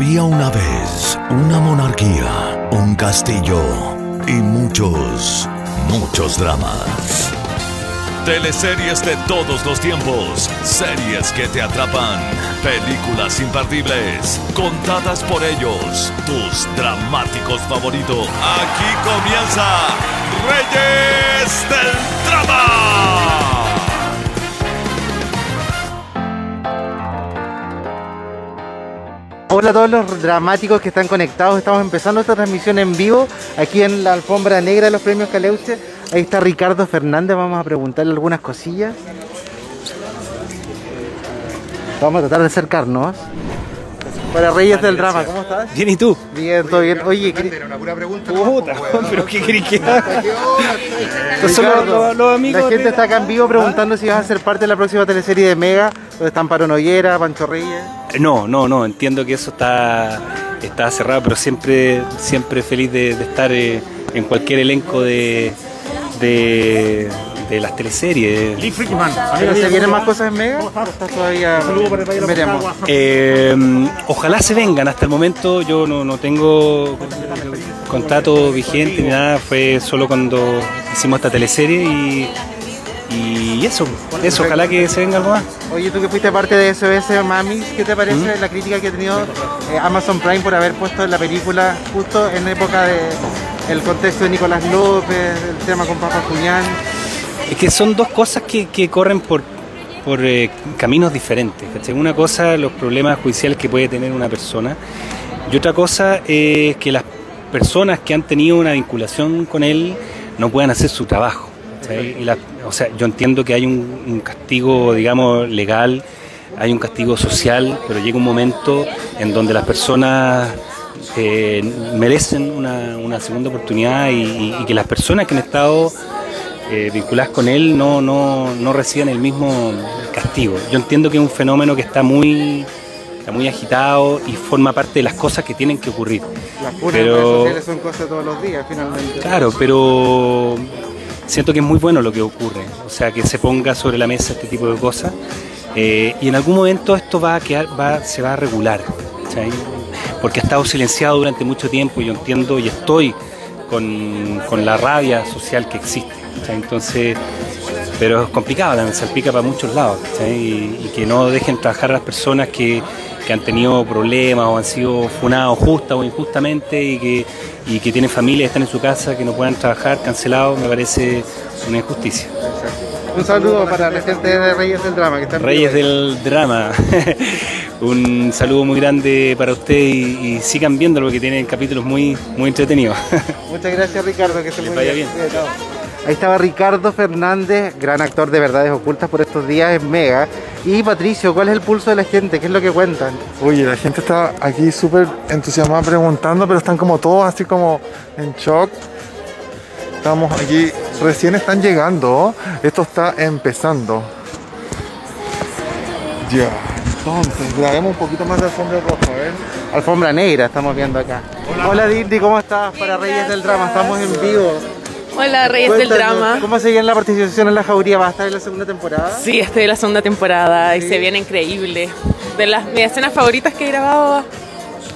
Había una vez una monarquía, un castillo y muchos, muchos dramas. Teleseries de todos los tiempos, series que te atrapan, películas imperdibles, contadas por ellos, tus dramáticos favoritos. Aquí comienza Reyes del Drama. Hola a todos los dramáticos que están conectados. Estamos empezando esta transmisión en vivo aquí en la alfombra negra de los premios Caleuche. Ahí está Ricardo Fernández. Vamos a preguntarle algunas cosillas. Vamos a tratar de acercarnos. Para Reyes del Drama, ¿cómo estás? Bien, ¿y tú? Bien, todo bien. Oye, ¿qué- Era una pura pregunta. Puta, pero ¿qué querés que haga? Ricardo, los, amigos la gente está acá en vivo preguntando si vas a ser parte de la próxima teleserie de Mega, donde están Paro Noguera, Pancho Reyes. No, no, no, entiendo que eso está, está cerrado, pero siempre, siempre feliz de, de estar eh, en cualquier elenco de, de, de las teleseries. Pero se vienen más cosas en Mega. Todavía veremos. Eh, ojalá se vengan, hasta el momento yo no, no tengo contrato vigente ni nada, fue solo cuando hicimos esta teleserie y, y eso, eso, ojalá que se venga algo más. Oye, tú que fuiste parte de SOS Mamis, ¿qué te parece la crítica que ha tenido eh, Amazon Prime por haber puesto la película justo en época de el contexto de Nicolás López, el tema con Papa Julián? Es que son dos cosas que, corren por, por eh, caminos diferentes. Una cosa, los problemas judiciales que puede tener una persona, y otra cosa es que las personas que han tenido una vinculación con él no puedan hacer su trabajo. Y la- o sea, yo entiendo que hay un, castigo, digamos, legal, hay un castigo social, pero llega un momento en donde las personas eh, merecen una, segunda oportunidad y- y que las personas que han estado eh, vinculadas con él no, no, no reciban el mismo castigo. Yo entiendo que es un fenómeno que está muy, está muy agitado y forma parte de las cosas que tienen que ocurrir. Las puras Pero- redes sociales son cosas todos los días, finalmente. Claro, pero siento que es muy bueno lo que ocurre, o sea, que se ponga sobre la mesa este tipo de cosas eh, y en algún momento esto va a quedar, va, se va a regular, porque ha estado silenciado durante mucho tiempo, yo entiendo y estoy con, con la rabia social que existe, entonces, pero es complicado, también salpica para muchos lados, y, y que no dejen trabajar a las personas que, que han tenido problemas o han sido funados justa o injustamente y que, y que tienen familia, están en su casa, que no puedan trabajar, cancelados, me parece una injusticia. Un saludo para la gente de Reyes del Drama que están Reyes del drama, un saludo muy grande para usted y, y sigan viéndolo porque tienen capítulos muy, muy entretenidos. Muchas gracias Ricardo, que muy vaya bien. bien. Ahí estaba Ricardo Fernández, gran actor de Verdades Ocultas por estos días en Mega. Y Patricio, ¿cuál es el pulso de la gente? ¿Qué es lo que cuentan? Oye, la gente está aquí súper entusiasmada preguntando, pero están como todos así como en shock. Estamos aquí, recién están llegando. Esto está empezando. Ya, entonces, grabemos un poquito más de alfombra roja, a ver. Alfombra negra estamos viendo acá. Hola, Dindy, ¿cómo estás? Para Reyes del Drama, estamos en vivo. Hola, Reyes del Cuéntanos, Drama. ¿Cómo se la participación en la jauría? ¿Va a estar en la segunda temporada? Sí, estoy en la segunda temporada y se viene increíble. De las mis escenas favoritas que he grabado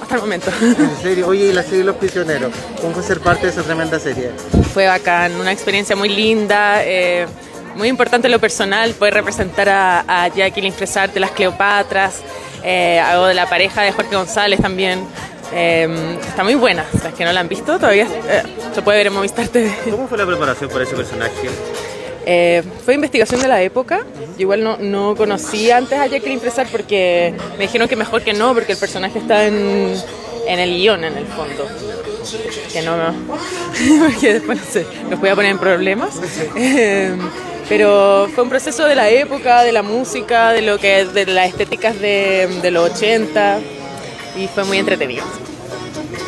hasta el momento. En serio, oye, y la serie Los Prisioneros. ¿Cómo fue ser parte de esa tremenda serie? Fue bacán, una experiencia muy linda, eh, muy importante en lo personal, poder representar a, a Jacqueline Fresar de las Cleopatras, eh, hago de la pareja de Jorge González también. Eh, está muy buena, las que no la han visto todavía eh, se puede ver en Movistar TV. ¿Cómo fue la preparación para ese personaje? Eh, fue investigación de la época. Yo igual no, no conocía antes a Jacqueline Fresar porque me dijeron que mejor que no, porque el personaje está en, en el guion, en el fondo. Que no, no. porque después no sé, los voy a poner en problemas. Eh, pero fue un proceso de la época, de la música, de lo que de las estéticas de, de los 80 y fue muy entretenido.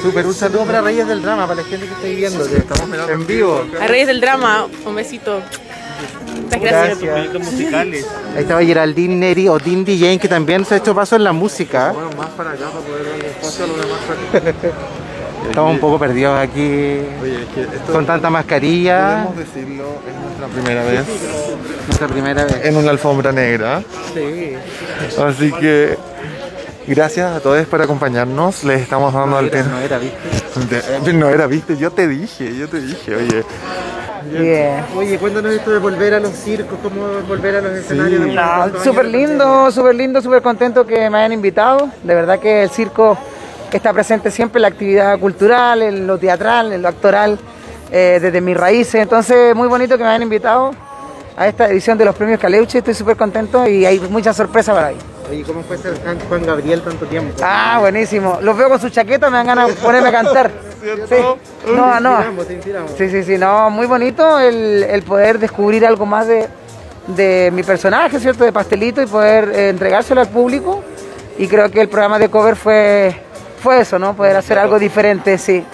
Súper, un saludo para Reyes del Drama, para la gente que está viendo, que estamos en vivo. A Reyes del Drama, un besito. Muchas gracias. Gracias. Musicales. Ahí estaba Geraldine Neri o Dindy Jane, que también se ha hecho paso en la música. Bueno, más para acá para poder darle espacio a lo demás. Estamos un poco perdidos aquí Oye, es que esto con tanta mascarilla. podemos decirlo, es nuestra primera vez Nuestra primera vez. en una alfombra negra. Sí. Así que Gracias a todos por acompañarnos. Les estamos dando el tiempo. No era, ¿viste? De- No era, viste, yo te dije, yo te dije, oye. Bien. Oye, cuéntanos esto de volver a los circos, cómo volver a los escenarios. No, tantos súper lindo, súper lindo, súper contento que me hayan invitado. De verdad que el circo está presente siempre en la actividad cultural, en lo teatral, en lo actoral, eh, desde mis raíces. Entonces, muy bonito que me hayan invitado a esta edición de los premios Caleuche. Estoy súper contento y hay mucha sorpresa para ahí. Oye, ¿cómo fue ser Juan- Gabriel tanto tiempo? Ah, buenísimo. Los veo con su chaqueta, me dan ganas de ponerme a cantar. Sí. No, no. Sí, sí, sí, no, muy bonito el, el poder descubrir algo más de, de mi personaje, ¿cierto? De Pastelito y poder eh, entregárselo al público. Y creo que el programa de cover fue, fue eso, ¿no? Poder hacer algo diferente, sí.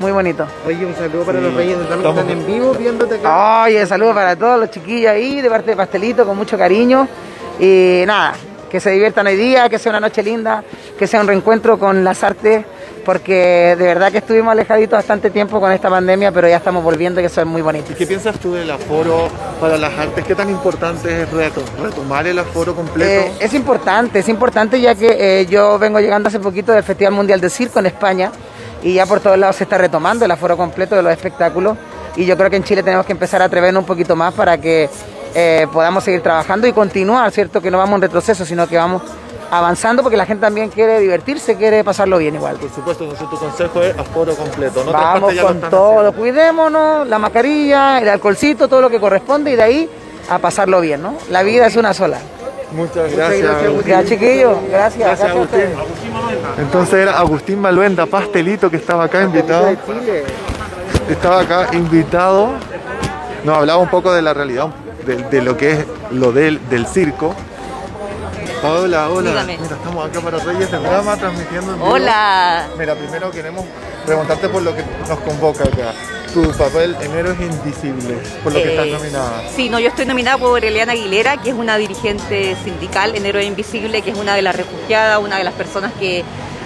Muy bonito. Oye, un saludo para los Reyes que están en vivo viéndote acá. Oye, saludos para todos los chiquillos ahí, de parte de Pastelito, con mucho cariño. Y nada, que se diviertan hoy día, que sea una noche linda, que sea un reencuentro con las artes, porque de verdad que estuvimos alejaditos bastante tiempo con esta pandemia, pero ya estamos volviendo y que eso es muy bonito. ¿Y qué piensas tú del aforo para las artes? ¿Qué tan importante es reto- retomar el aforo completo? Eh, es importante, es importante ya que eh, yo vengo llegando hace poquito del Festival Mundial de Circo en España y ya por todos lados se está retomando el aforo completo de los espectáculos y yo creo que en Chile tenemos que empezar a atrevernos un poquito más para que eh, podamos seguir trabajando y continuar, ¿cierto? Que no vamos en retroceso, sino que vamos avanzando porque la gente también quiere divertirse, quiere pasarlo bien igual. Por supuesto, entonces tu consejo es aforo completo. No Vamos con todo, haciendo. cuidémonos, la mascarilla, el alcoholcito, todo lo que corresponde y de ahí a pasarlo bien, ¿no? La vida es una sola. Muchas gracias. gracias. Ya chiquillos, gracias. Gracias, a Agustín. ustedes. Entonces era Agustín Maluenda, pastelito, que estaba acá invitado. Estaba acá invitado. Nos hablaba un poco de la realidad, de, de lo que es lo del, del circo. Hola, hola. Dígame. Mira, estamos acá para Reyes del Drama transmitiendo en vivo. Hola. Mira, primero queremos preguntarte por lo que nos convoca acá. Tu papel en Héroes Invisibles, por lo que estás Eh, nominada. Sí, no, yo estoy nominada por Eliana Aguilera, que es una dirigente sindical en Héroe Invisible, que es una de las refugiadas, una de las personas que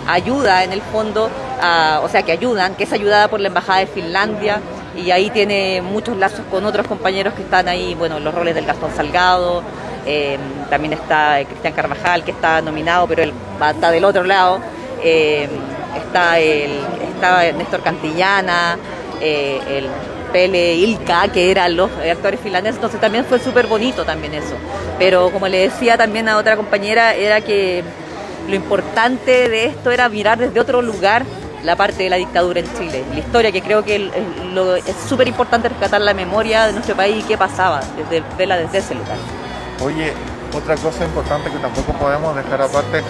ayuda en el fondo, a- o sea, que ayudan, que es ayudada por la Embajada de Finlandia y ahí tiene muchos lazos con otros compañeros que están ahí, bueno, en los roles del Gastón Salgado, eh, también está Cristian Carvajal, que está nominado, pero él está del otro lado, eh, está, el, está Néstor Cantillana, eh, el Pele Ilka, que eran los actores finlandeses, entonces también fue súper bonito también eso. Pero como le decía también a otra compañera, era que lo importante de esto era mirar desde otro lugar la parte de la dictadura en Chile, la historia, que creo que es súper importante rescatar la memoria de nuestro país y qué pasaba, desde, desde ese lugar. Oye, otra cosa importante que tampoco podemos dejar aparte,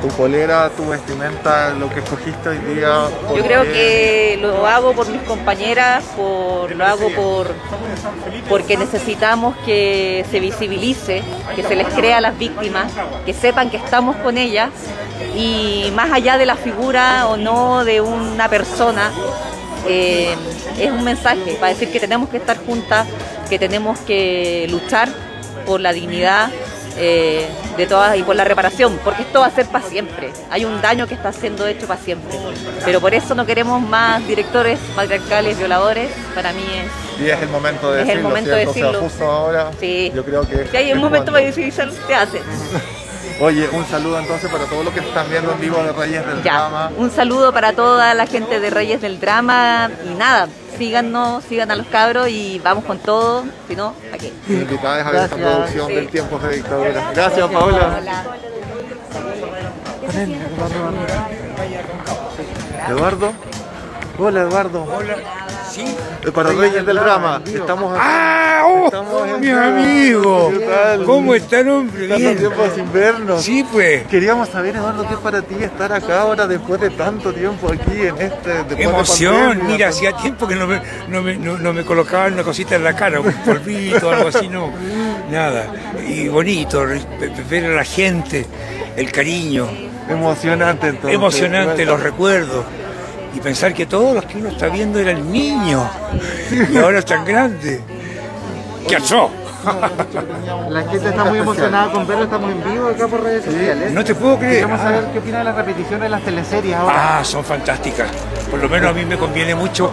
tu polera, tu vestimenta, lo que escogiste hoy día. ¿por Yo creo que lo hago por mis compañeras, por, lo hago por porque necesitamos que se visibilice, que se les crea a las víctimas, que sepan que estamos con ellas y más allá de la figura o no de una persona, eh, es un mensaje para decir que tenemos que estar juntas, que tenemos que luchar por la dignidad eh, de todas y por la reparación, porque esto va a ser para siempre. Hay un daño que está siendo hecho para siempre. Pero por eso no queremos más directores patriarcales, violadores. Para mí es Y es el momento de Es el decirlo, momento de ¿cierto? O sea, decirlo. justo ahora, Sí. yo creo que... Si hay un momento cuando- para visibilizar, se hace. Oye, un saludo entonces para todos los que están viendo en vivo de Reyes del Ya. Drama. Un saludo para toda la gente de Reyes del Drama. Y nada, síganos, sigan a los cabros y vamos con todo. Si no, aquí. Invitadas a ver esta producción Sí. del Tiempos de Dictadura. Gracias, Paola. Hola. Eduardo. Hola, Eduardo. Hola. Sí. Para Reyes del Drama. Estamos aquí. ¡Ah! ¡Oh! Estamos en ¡Mi amigo! ¿Qué tal? ¿Cómo están, hombre? Tanto tiempo sin vernos. Sí, pues. Queríamos saber, Eduardo, qué es para ti estar acá ahora después de tanto tiempo aquí en este. de Emoción. pandemia? Mira, hacía tiempo que no me, no, me, no, no me colocaban una cosita en la cara, un polvito, algo así, no. Nada. Y bonito, ver a la gente, el cariño. Emocionante, entonces. Emocionante, los recuerdos. Y pensar que todos los que uno está viendo eran niños. Y ahora están grandes. ¿Qué pasó? La gente está muy emocionada con verlo, estamos en vivo acá por redes sociales. No te puedo creer. Queremos saber qué opina de las repeticiones de las teleseries ahora. Ah, son fantásticas. Por lo menos a mí me conviene mucho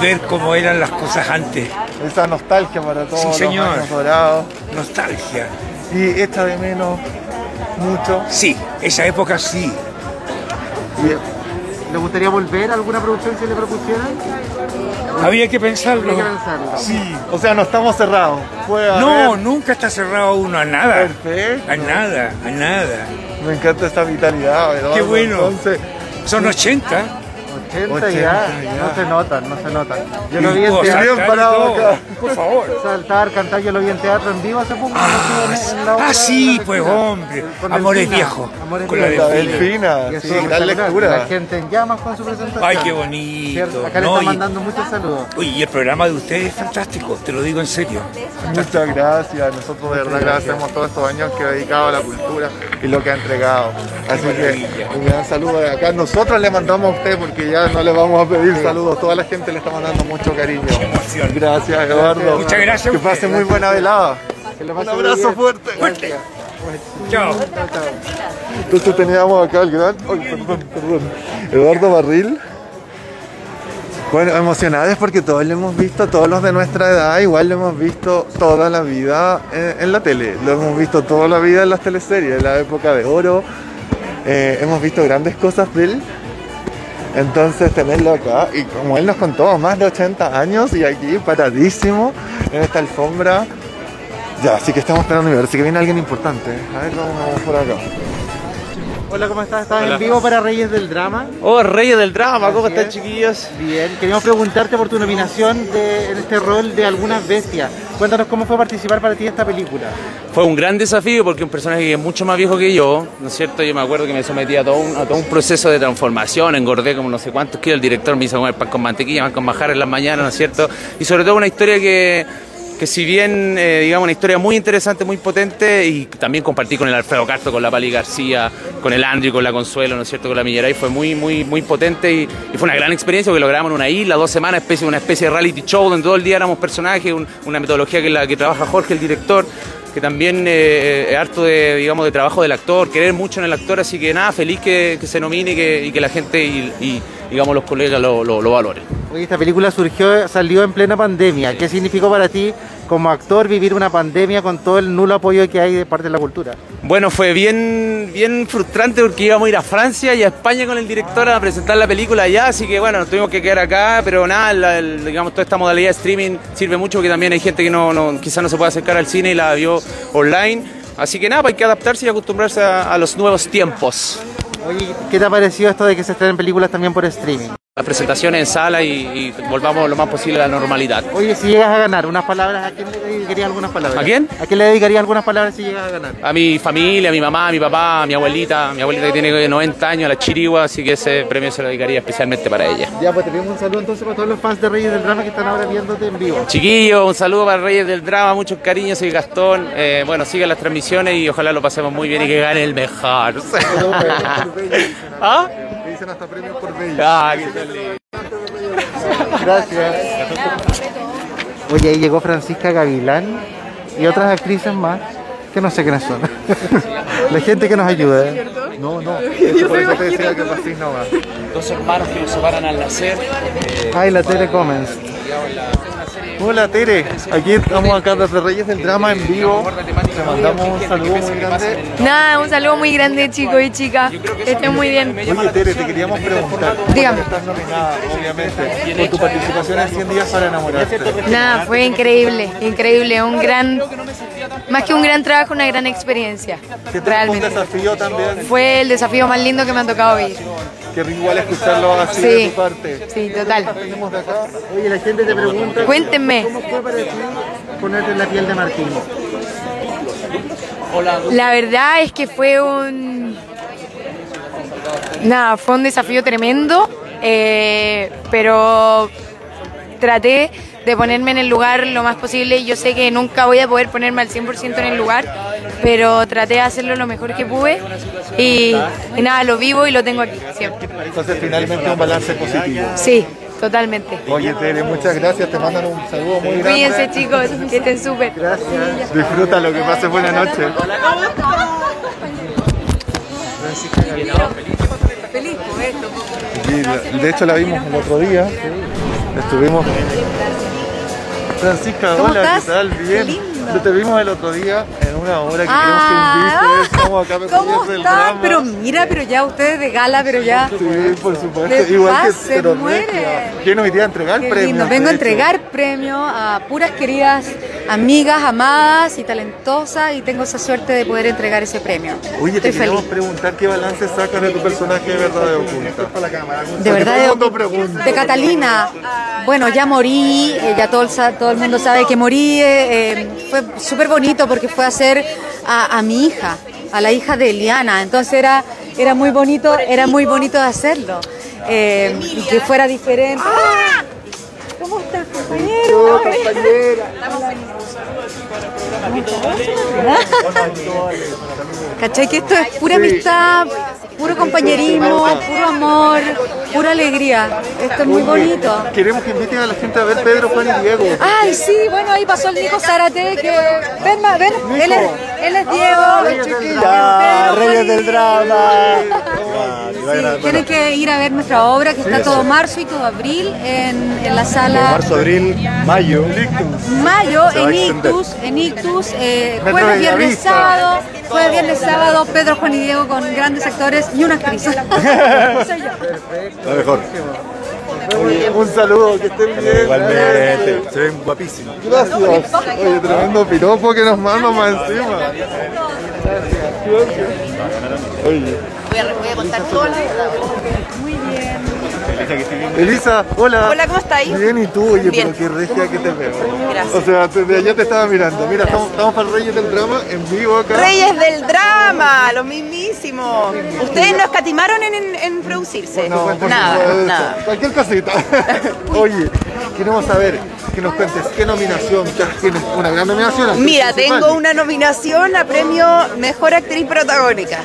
ver cómo eran las cosas antes. Esa nostalgia para todos Sí, señor. los años dorados. Nostalgia. Y echa de menos mucho. Sí, esa época sí. ¿Le gustaría volver a alguna producción si le propusieran? Había que pensarlo. Hay que pensarlo. Sí. O sea, no estamos cerrados. Puede No, haber- nunca está cerrado uno a nada. Perfecto. A nada, a nada. Me encanta esta vitalidad, Eduardo. Qué bueno. Entonces, Son 80. 80, 80 ya, ya. no se notan, no se notan. Yo lo vi en teatro, parado acá. Por favor. saltar, cantar, yo lo vi en teatro en vivo hace poco. Ah, en- la ah, sí, pues hombre. Con Amores viejos. Amores Con la viejos. la Delfina. sí, lectura. La gente en llamas con su presentación. Ay, qué ¿Cierto? bonito. Acá le No, están y- mandando muchos saludos. Uy, y el programa de ustedes es fantástico, te lo digo en serio. Muchas gracias. Nosotros de verdad agradecemos todos estos años que ha dedicado a la cultura y lo que ha entregado. Así que un gran saludo de acá. Nosotros le mandamos a usted porque ya no le vamos a pedir saludos. Toda la gente le está mandando mucho cariño. Gracias, Eduardo. Muchas gracias Que pase muy buena velada. Que le Un pase abrazo fuerte. Fuerte. Chao. Entonces teníamos acá el gran. Ay, perdón, perdón. Eduardo Barril. Bueno, emocionados porque todos lo hemos visto, todos los de nuestra edad, igual lo hemos visto toda la vida en, en la tele. Lo hemos visto toda la vida en las teleseries, en la época de oro. Eh, hemos visto grandes cosas de él. Entonces tenerlo acá, y como él nos contó, más de 80 años y aquí paradísimo en esta alfombra. Ya, así que estamos esperando y ver si que viene alguien importante. A ver, vamos, vamos por acá. Hola, ¿cómo estás? ¿Estás en vivo para Reyes del Drama? Oh, Reyes del Drama, ¿cómo Así están es. chiquillos? Bien, queríamos preguntarte por tu nominación de, en este rol de algunas bestias. Cuéntanos cómo fue participar para ti esta película. Fue un gran desafío porque un personaje que es mucho más viejo que yo, ¿no es cierto? Yo me acuerdo que me sometí a todo un, a todo un proceso de transformación, engordé como no sé cuántos kilos, el director me hizo comer pan con mantequilla, pan con bajar en las mañanas, ¿no es cierto? Y sobre todo una historia que, que si bien, eh, digamos, una historia muy interesante, muy potente, y también compartí con el Alfredo Castro, con la Pali García, con el Andrew, con la Consuelo, ¿no es cierto? Con la Millera, y fue muy, muy, muy potente y, fue una gran experiencia porque lo grabamos en una isla, dos semanas, una especie de reality show donde todo el día éramos personajes, un- una metodología que, la, que trabaja Jorge, el director que también eh, es harto de, digamos, de trabajo del actor, querer mucho en el actor, así que nada, feliz que, se nomine y que, la gente y, y, digamos los colegas lo, lo, lo valoren. Oye, esta película surgió, salió en plena pandemia. ¿Qué significó para ti como actor vivir una pandemia con todo el nulo apoyo que hay de parte de la cultura? Bueno, fue bien, bien frustrante porque íbamos a ir a Francia y a España con el director a presentar la película allá, así que bueno, nos tuvimos que quedar acá, pero nada, la- el- digamos, toda esta modalidad de streaming sirve mucho porque también hay gente que no, no quizás no se puede acercar al cine y la vio online, así que nada, pues hay que adaptarse y acostumbrarse a, a los nuevos tiempos. Oye, ¿qué te ha parecido esto de que se estrenen películas también por streaming? Las presentaciones en sala y, y volvamos lo más posible a la normalidad. Oye, si llegas a ganar unas palabras, ¿a quién le dedicarías algunas palabras? ¿A quién? ¿A quién le dedicarías algunas palabras si llegas a ganar? A mi familia, a mi mamá, a mi papá, a mi abuelita, mi abuelita que tiene 90 años, a la Chirigua, así que ese premio se lo dedicaría especialmente para ella. Ya, pues tenemos un saludo entonces para todos los fans de Reyes del Drama que están ahora viéndote en vivo. Chiquillos, un saludo para Reyes del Drama, muchos cariños, soy Gastón. Eh, bueno, sigan las transmisiones y ojalá lo pasemos muy bien y que gane el mejor. ¿Ah? Hasta premios por bello. Ah, qué tal lindo. Gracias. Oye, ahí llegó Francisca Gavilán y otras actrices más que no sé quiénes son. La gente que nos ayuda. ¿eh? No, no. Eso por eso te decía que pasís no va. Dos hermanos que nos separan al nacer. Ay, la Tere Comens. Hola Tere, aquí estamos acá desde Reyes del Drama en vivo. Te mandamos un saludo muy grande. Nada, un saludo muy grande chicos y chicas. Que estén muy bien. Oye Tere, te queríamos preguntar. Dígame. Estás nominada, obviamente, por tu participación en 100 días para enamorarte. Nada, fue increíble, increíble. Un gran, más que un gran trabajo, una gran experiencia. Un desafío también. Fue el desafío más lindo que me ha tocado vivir. Que rico igual escucharlo así Sí. de tu parte. Sí, total. Oye, la gente te pregunta. Cuéntenme. ¿Cómo fue para ti ponerte en la piel de Martín? La verdad es que fue un. Nada, fue un desafío tremendo, eh, pero traté de ponerme en el lugar lo más posible. Yo sé que nunca voy a poder ponerme al 100% en el lugar, pero traté de hacerlo lo mejor que pude y, y nada, lo vivo y lo tengo aquí siempre. Entonces finalmente un balance positivo. Sí, totalmente. Oye Tere, muchas gracias. Te mandan un saludo muy grande. Cuídense chicos, que estén súper. Gracias. Disfruta lo que pase buena noche. Y la- de hecho la vimos el otro día. Estuvimos. Francisca, ¿Cómo hola, estás? ¿qué tal? Bien. Qué lindo. Te vimos el otro día en una obra que Ah, queremos que invites. Estamos acá ¿Cómo metidos del están? drama. Pero mira, pero ya ustedes de gala, pero ya. Sí, por supuesto. Igual que se muere. ¿Quién hoy día a entregar Qué premios? lindo. Vengo a entregar premio a puras queridas amigas, amadas y talentosas y tengo esa suerte de poder entregar ese premio. Oye, te Estoy queremos feliz. preguntar qué balance sacas de tu personaje de verdad de oculta. De verdad, de, de Catalina. Bueno, ya morí, eh, ya todo el, todo el mundo sabe que morí. eh, eh, fue súper bonito porque fue a hacer a, a mi hija, a la hija de Eliana. Entonces era, era muy bonito, era muy bonito de hacerlo. eh, y que fuera diferente. ¿Cómo estás, compañero? Agora, ¿Cachai? Que esto es pura amistad, puro compañerismo, puro amor, pura alegría. Esto es muy bonito. Queremos que inviten a la gente a ver Pedro, Juan y Diego. Ay, sí, bueno, ahí pasó el Nico Zárate, que... Ven, ven, él es, él es Diego. Ya, Reyes del Drama. Sí, tienen que ir a ver nuestra obra, que está todo marzo y todo abril en, en la sala Marzo, abril, mayo. Mayo, en. Ictus, en Ictus, eh, jueves, viernes, sábado, jueves, viernes, sábado, Pedro, Juan y Diego con grandes actores y una actriz. Soy yo. Lo mejor. Oye, un saludo, que estén bien. Igualmente. Se ven guapísimos. Gracias. Oye, tremendo piropo que nos mandan más encima. Oye. Voy a, voy a contar todo Elisa, hola. Hola, ¿cómo estáis? Bien, ¿y tú? Oye, Bien. pero qué regia que te veo. Gracias. O sea, desde allá te estaba mirando. Mira, estamos, estamos para Reyes del Drama en vivo acá. Reyes del drama, lo mismísimo. ¿Ustedes no escatimaron en, en- en producirse? No, nada, nada. Cualquier cosita. Oye, queremos saber, que nos cuentes qué nominación, tienes una gran nominación. Mira, principal. tengo una nominación a premio Mejor Actriz Protagónica.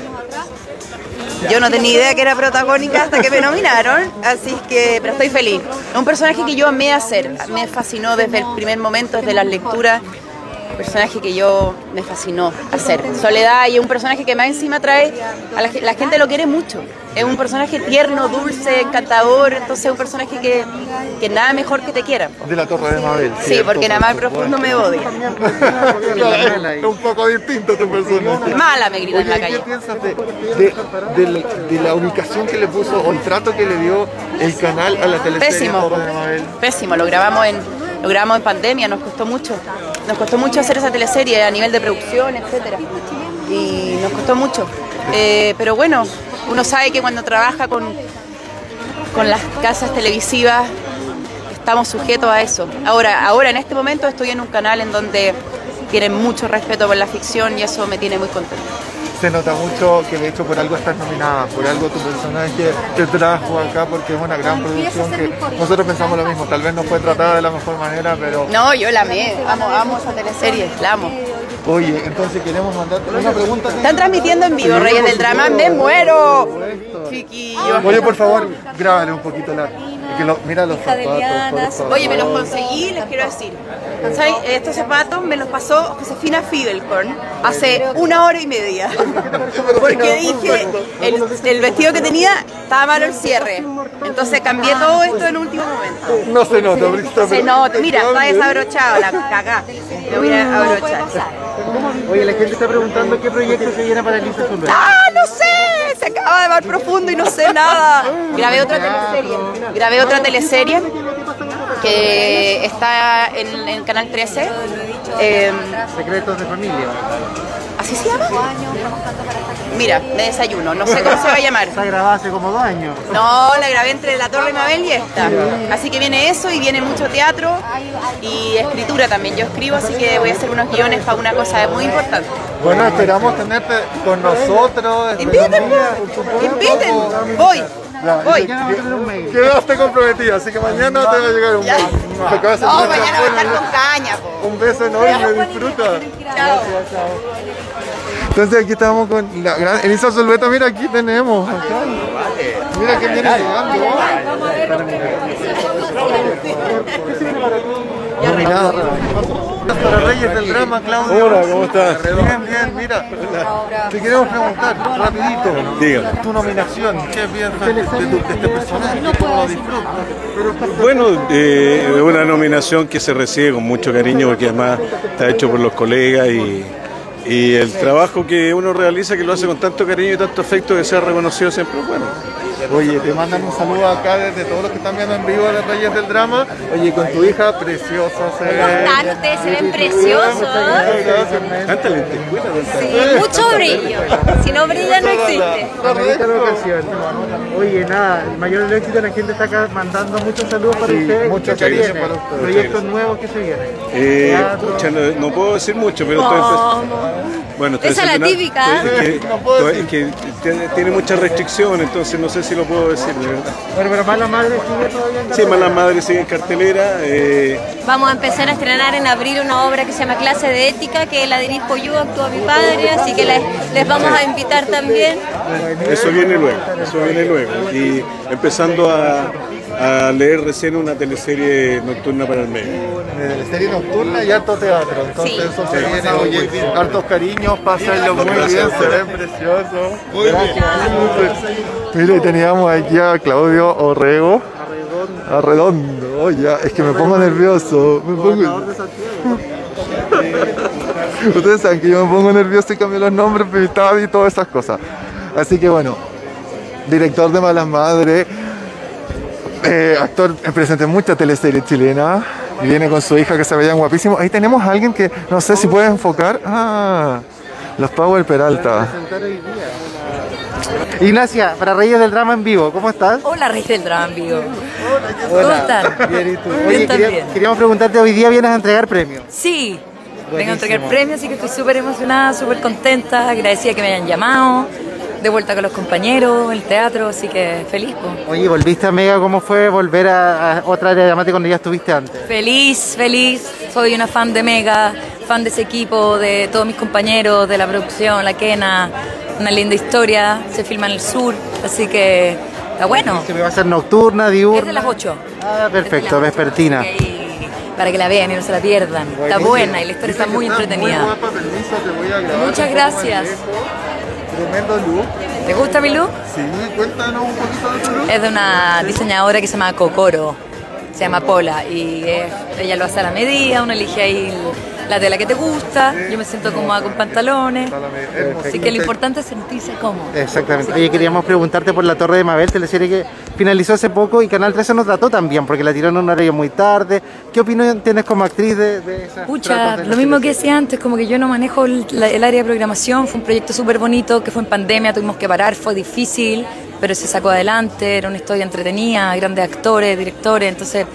Yo no tenía idea que era protagónica hasta que me nominaron, así que, pero estoy feliz. Es un personaje que yo amé hacer, me fascinó desde el primer momento, desde las lecturas. Personaje que yo me fascinó hacer. Soledad y es un personaje que más encima trae, a la, la gente lo quiere mucho. Es un personaje tierno, dulce, encantador, entonces es un personaje que, que nada mejor que te quiera. De la Torre de Mabel. Sí, porque nada más profundo me odia. Es un poco distinto tu personaje. Mala me gritan en la calle. ¿qué piensas de, de- de la, de la ubicación que le puso o el trato que le dio el canal a la teleserie Pésimo. Torre de Mabel? Pésimo, lo grabamos en lo grabamos en pandemia, nos costó mucho. Nos costó mucho hacer esa teleserie a nivel de producción, etcétera. Y nos costó mucho. Eh, pero bueno, uno sabe que cuando trabaja con, con las casas televisivas estamos sujetos a eso. Ahora, ahora en este momento estoy en un canal en donde tienen mucho respeto por la ficción y eso me tiene muy contenta. Se nota mucho que de hecho por algo estás nominada, por algo tu personaje te trajo acá porque es una gran producción que nosotros pensamos lo mismo, tal vez no fue tratada de la mejor manera, pero No, yo la amé, amo, amo esa teleserie, la amo. oye, entonces queremos mandarte una pregunta. Están transmitiendo en vivo Reyes del Drama, me muero. Chiquillos. Oye, por favor, grábale un poquito la... Que lo, mira los zapatos. Oye, me los conseguí, les quiero decir. ¿Sabes? Estos zapatos me los pasó Josefina Fidelkorn hace una hora y media. Porque dije, el, el vestido que tenía estaba malo el cierre. Entonces cambié todo esto en último momento. No se nota, Brista, Se nota, mira, está desabrochado la cagá. Me voy a abrochar. Oye, la gente está preguntando qué proyecto se viene para Elisa Zulueta. ¡Ah, no sé! Se acaba de mar profundo y no sé nada. Grabé otra teleserie. Grabé otra teleserie que está en, Canal 13. Eh, Secretos de familia. ¿Así se llama? Mira, de desayuno. No sé cómo se va a llamar. Está grabada hace como dos años. No, la grabé entre La Torre Mabel y esta. Así que viene eso y viene mucho teatro y escritura también. Yo escribo, así que voy a hacer unos guiones para una cosa muy importante. Bueno, esperamos tenerte con nosotros. Inviten, inviten. Voy. Voy. Quedaste comprometida, así que mañana te va a llegar un Ya. Te de No, hacer mañana voy a estar con caña. po. Un beso enorme, disfruta. Chao. Entonces aquí estamos con la gran Elisa Solveta, mira aquí tenemos. Acá. Mira que viene llegando. Nominada. Para Reyes del Drama, Claudio. Hola, ¿cómo estás? Bien, bien, mira. Te queremos preguntar, rapidito. Diga. Tu nominación, ¿qué piensas de, tu- de este personaje? ¿Cómo lo disfrutas? Bueno, eh, es una nominación que se recibe con mucho cariño porque además está hecho por los colegas y, y el trabajo que uno realiza que lo hace con tanto cariño y tanto afecto que sea reconocido siempre es bueno. Oye, te mandan un saludo acá desde todos los que están viendo en vivo de Reyes del Drama. Oye, con tu hija, preciosa se están? Ustedes se ven preciosos. Muchas gracias. Tanta lentejuela, Sí, mucho brillo. Si no brilla, no existe. Oye, nada, el mayor éxito la gente está acá mandando muchos saludos para Sí, ustedes. mucho ¿Qué se cariño viene? para ustedes. Proyectos nuevos que se vienen. Eh, pucha, no, no puedo decir mucho, pero estoy. Bueno, estoy Esa es la típica. estoy- es que, No puedo estoy- es que tiene, tiene muchas restricciones, entonces no sé si lo puedo decir, de verdad. Bueno, pero Mala Madre sigue todavía en Sí, cartelera. Mala Madre sigue en cartelera. eh, Vamos a empezar a estrenar en abril una obra que se llama Clase de Ética, que la dirijo yo, actúa mi padre, así que les, les vamos a invitar también. Eso viene luego, eso viene luego. Y empezando a, a leer recién una teleserie nocturna para el medio. Eh, serie nocturna y harto teatro. Entonces Sí. eso se viene, oye, hartos cariños, pásenlo muy bien, se ven preciosos. Mira, y teníamos aquí a Claudio Orrego. Arredondo. Oye, es que me pongo nervioso. Me pongo... Ustedes saben que yo me pongo nervioso y cambio los nombres, y todas esas cosas. Así que bueno, director de Malas Madres, eh, actor presente en muchas teleseries chilenas y viene con su hija que se veían guapísimos. Ahí tenemos a alguien que no sé si puede enfocar. Ah, los Power Peralta. Ignacia, para Reyes del Drama en vivo, ¿cómo estás? Hola, Rey del Drama en vivo. ¿Cómo están? Bien, ¿y tú? Bien, Oye, quería- también. queríamos preguntarte, hoy día vienes a entregar premios. Sí, vengo a entregar premios, así que estoy súper emocionada, súper contenta, agradecida que me hayan llamado, de vuelta con los compañeros, el teatro, así que feliz. Oye, volviste a Mega, ¿cómo fue volver a, a otra área dramática donde ya estuviste antes? Feliz, feliz, soy una fan de Mega, fan de ese equipo, de todos mis compañeros, de la producción, la Kena, una linda historia, se filma en el sur, así que está bueno. Se me va a ser nocturna, diurna. Es de las 8. Ah, perfecto, vespertina. Para que la vean y no se la pierdan. Está buena y la historia está muy entretenida. Muchas gracias. Tremendo look. ¿Te gusta mi look? Sí, cuéntanos un poquito de tu look. Es de una diseñadora que se llama Kokoro, se llama Pola, y es- ella lo hace a la medida, uno elige ahí el- la tela que te gusta, yo me siento cómoda con pantalones, así que lo importante es sentirse cómodo. Exactamente. Oye, queríamos preguntarte por La Torre de Mabel, teleserie que finalizó hace poco y Canal 13 nos trató también, porque la tiraron en un horario muy tarde. ¿Qué opinión tienes como actriz de, de esas Pucha, de lo mismo que decía antes, como que yo no manejo el, la- el área de programación, fue un proyecto súper bonito que fue en pandemia, tuvimos que parar, fue difícil, pero se sacó adelante, era una historia entretenida, grandes actores, directores, entonces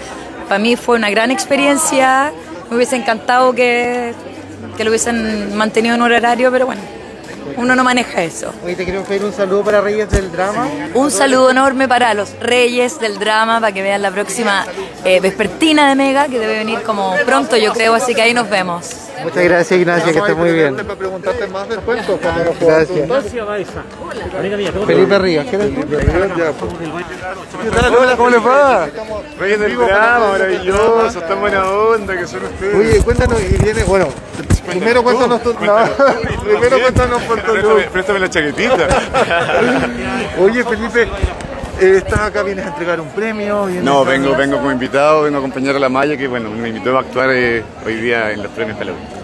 para mí fue una gran experiencia, me hubiese encantado que, que lo hubiesen mantenido en un horario, pero bueno, uno no maneja eso. Oye, te queremos pedir un saludo para Reyes del Drama. Un saludo enorme para los reyes del drama, para que vean la próxima eh, vespertina de Mega, que debe venir como pronto, yo creo, así que ahí nos vemos. Muchas gracias, Ignacia, que estés muy bien. Para preguntarte más después, pues, cuando nos Gracias. Felipe Ríos, ¿qué tal? ¿Qué tal? Hola, ¿cómo les va? Reyes del para- maravilloso, tan buena onda que son ustedes. Oye, cuéntanos, y viene, bueno, primero cuéntanos tu... No, primero cuéntanos por tu. Préstame la chaquetita. Oye, Felipe, estás acá, vienes a entregar un premio. No, vengo, vengo como invitado, vengo a acompañar a la Maya que bueno, me invitó a actuar eh, hoy día en los premios Halloween.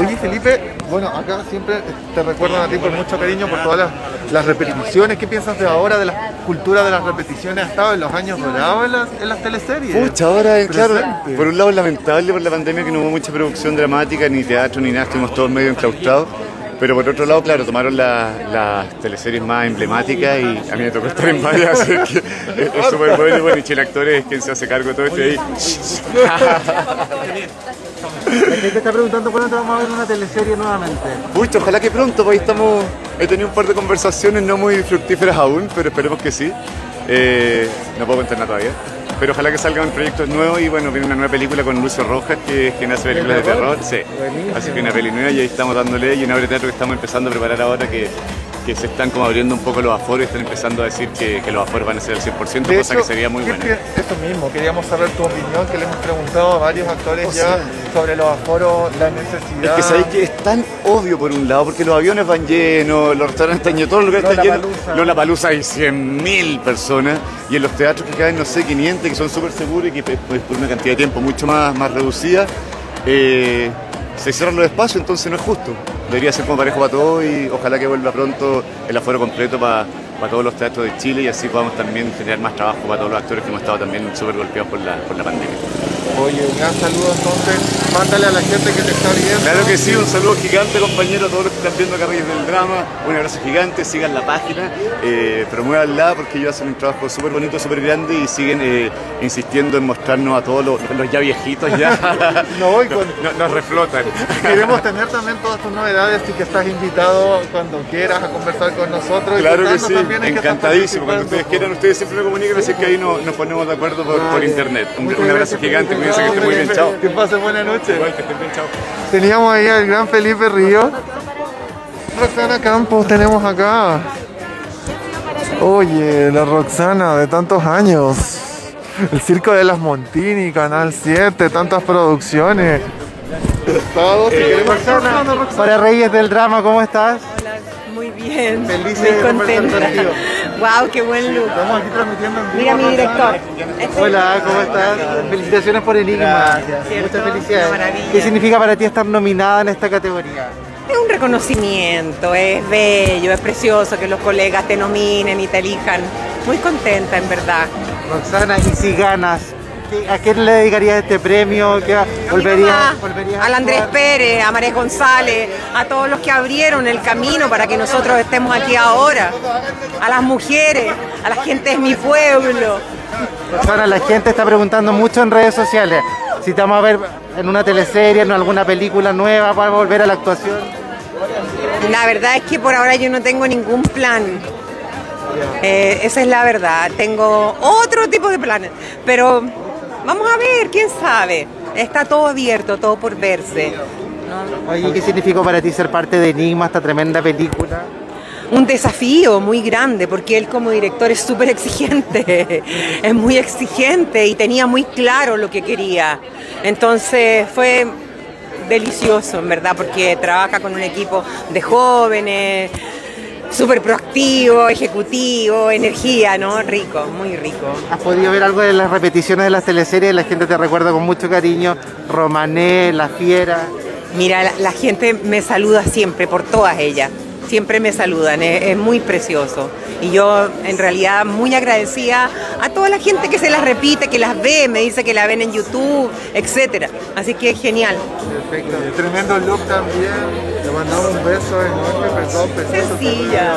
Oye, Felipe, bueno, acá siempre te recuerdan a ti por mucho cariño por todas las, las repeticiones. ¿Qué piensas de ahora de la cultura de las repeticiones? ¿Ha estado en los años dorados en las, en las teleseries? Pucha, ahora, eh, claro, por un lado es lamentable por la pandemia que no hubo mucha producción dramática, ni teatro, ni nada, estuvimos todos medio enclaustrados. Pero por otro lado, claro, tomaron la- las teleseries más emblemáticas y a mí me tocó estar en varias, así que es súper bueno. Y bueno, y Chile Actores es quien se hace cargo de todo esto y ahí. La gente está preguntando cuándo vamos a ver una teleserie nuevamente. Pucha, ojalá que pronto, pues ahí estamos. He tenido un par de conversaciones no muy fructíferas aún, pero esperemos que sí. Eh, no puedo contar nada todavía. Pero ojalá que salgan proyectos nuevos y bueno, viene una nueva película con Lucio Rojas que, que hace películas de terror. Sí. Así que una peli nueva y ahí estamos dándole y una obra de teatro que estamos empezando a preparar ahora que, que se están como abriendo un poco los aforos y están empezando a decir que, que los aforos van a ser al 100%, De cosa hecho, que sería muy ¿qué buena. Eso mismo, queríamos saber tu opinión, que le hemos preguntado a varios actores O ya sea, sobre los aforos, la Es necesidad. que sabéis que es tan obvio por un lado, porque los aviones van llenos, los restaurantes están llenos, todo el lugar está lleno. Lollapalooza. Lola Palusa hay 100.000 personas y en los teatros que caen, no sé, 500, que son súper seguros y que pues, por una cantidad de tiempo mucho más, más reducida, eh, se cierran los espacios, entonces no es justo. Debería ser como parejo para todos y ojalá que vuelva pronto el aforo completo para todos los teatros de Chile y así podamos también generar más trabajo para todos los actores que hemos estado también súper golpeados por la, por la pandemia. Oye, un gran saludo entonces, mándale a la gente que te está viendo. Claro que sí, un saludo gigante compañero a todos los que están viendo acá Reyes del Drama, un abrazo gigante, sigan la página, eh, promuévanla porque ellos hacen un trabajo súper bonito, súper grande y siguen eh, insistiendo en mostrarnos a todos los, los ya viejitos ya, No, y con- nos, nos reflotan. Queremos tener también todas tus novedades y que estás invitado cuando quieras a conversar con nosotros. y Claro que sí, también encantadísimo. Cuando ustedes quieran, ustedes siempre me comunican, así que ahí nos, nos ponemos de acuerdo por, por internet. Un, un abrazo gracias, gigante, cuídense que estén muy bien, chao. Que pasen buena noche. Igual, que estén bien, chao. Teníamos ahí al gran Felipe Río. Roxana Campos tenemos acá. Oye, la Roxana de tantos años. El Circo de las Montini, Canal 7, tantas producciones. Si Roxana, para Reyes del Drama, ¿cómo estás? Bien, Feliz muy contenta. contigo. Wow, qué buen look. Estamos aquí transmitiendo en vivo. Mira mi director. Hola, ¿cómo estás? Felicitaciones por Enigma. ¿Cierto? Muchas felicidades. Maravilla. ¿Qué significa para ti estar nominada en esta categoría? Es un reconocimiento, es bello, es precioso que los colegas te nominen y te elijan. Muy contenta, en verdad. Roxana, y si ganas, ¿qué- ¿a quién le dedicarías este premio? ¿Qué volverías, volverías a Al Andrés? Pérez, a María González, a todos los que abrieron el camino para que nosotros estemos aquí ahora, a las mujeres, a la gente de mi pueblo. Roxana, la gente está preguntando mucho en redes sociales. Si te vamos a ver en una teleserie, en alguna película nueva, para volver a la actuación. La verdad es que por ahora yo no tengo ningún plan. Eh, esa es la verdad. Tengo otro tipo de planes. Pero vamos a ver, quién sabe. Está todo abierto, todo por verse. Oye, ¿qué significó para ti ser parte de Enigma, esta tremenda película? Un desafío muy grande porque él como director es súper exigente, es muy exigente y tenía muy claro lo que quería. Entonces fue delicioso, en verdad, porque trabaja con un equipo de jóvenes, súper proactivo, ejecutivo, energía, ¿no? Rico, muy rico. ¿Has podido ver algo de las repeticiones de las teleseries? La gente te recuerda con mucho cariño. Romané, La Fiera. Mira, la, la gente me saluda siempre por todas ellas. Siempre me saludan, es, es muy precioso. Y yo en realidad muy agradecida a toda la gente que se las repite, que las ve, me dice que la ven en YouTube, etcétera. Así que es genial. Perfecto. Tremendo look también. Le mandamos un beso enorme, perdón, precioso. Sencilla.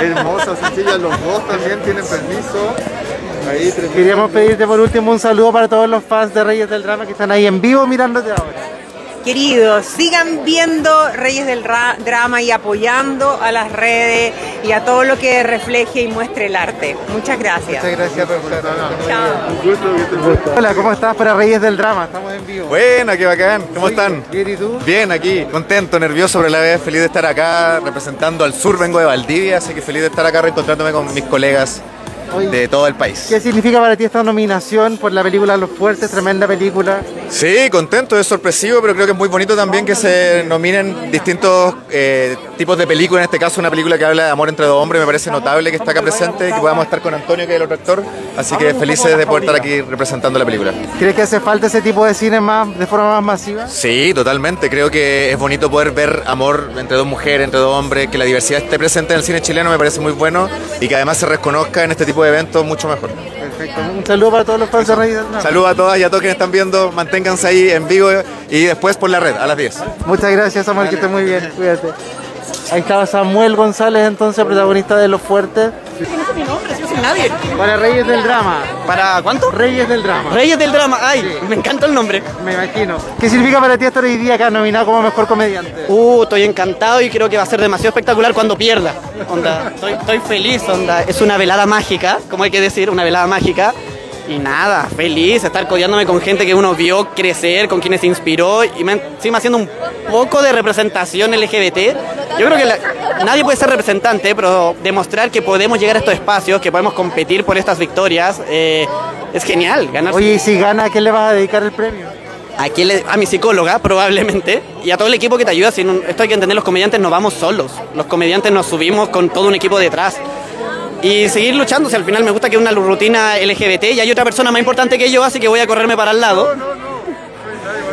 Hermosa, sencilla. Los dos también tienen permiso. Ahí, tremendo. Queríamos pedirte por último un saludo para todos los fans de Reyes del Drama que están ahí en vivo mirándote ahora. Queridos, sigan viendo Reyes del Ra- Drama y apoyando a las redes y a todo lo que refleje y muestre el arte. Muchas gracias. Muchas gracias, Roxana. Chao. Hola, ¿cómo estás para Reyes del Drama? Estamos en vivo. Buena, qué bacán. ¿Cómo están? Bien, ¿y tú? Bien, aquí, contento, nervioso, pero a la vez feliz de estar acá representando al sur. Vengo de Valdivia, así que feliz de estar acá reencontrándome con mis colegas de todo el país. ¿Qué significa para ti esta nominación por la película Los Fuertes? Tremenda película. Sí, contento, es sorpresivo, pero creo que es muy bonito también que se nominen distintos eh, tipos de películas. En este caso, una película que habla de amor entre dos hombres, me parece notable que está acá presente y que podamos estar con Antonio, que es el otro actor. Así que felices de poder estar aquí representando la película. ¿Crees que hace falta ese tipo de cine más de forma más masiva? Sí, totalmente. Creo que es bonito poder ver amor entre dos mujeres, entre dos hombres, que la diversidad esté presente en el cine chileno me parece muy bueno y que además se reconozca en este tipo de eventos mucho mejor. Perfecto. Un saludo para todos los fans de Reyes del. Saludos a todas y a todos quienes están viendo, manténganse ahí en vivo y después por la red a las 10. Muchas gracias, Samuel, que estés muy bien. Cuídate. Ahí estaba Samuel González, entonces, protagonista de Los Fuertes. mi nombre, yo soy nadie. Para Reyes del Drama. ¿Para cuánto? Reyes del Drama. Reyes del Drama, ay, me encanta el nombre. Me imagino. ¿Qué significa para ti estar hoy día acá nominado como mejor comediante? Uh, estoy encantado y creo que va a ser demasiado espectacular cuando pierda. Onda, estoy, estoy feliz, onda. Es una velada mágica, como hay que decir, una velada mágica. Y nada, feliz, estar codeándome con gente que uno vio crecer, con quienes se inspiró y me- encima haciendo un poco de representación LGBT. Yo creo que la- nadie puede ser representante, pero demostrar que podemos llegar a estos espacios, que podemos competir por estas victorias, eh, es genial. Ganar Oye, y si gana, ¿a quién le vas a dedicar el premio? ¿A, quién le- a mi psicóloga, probablemente, y a todo el equipo que te ayuda. Si no- esto hay que entender, los comediantes no vamos solos. Los comediantes nos subimos con todo un equipo detrás. Y seguir luchando, si al final me gusta que una rutina LGBT y hay otra persona más importante que yo, así que voy a correrme para el lado.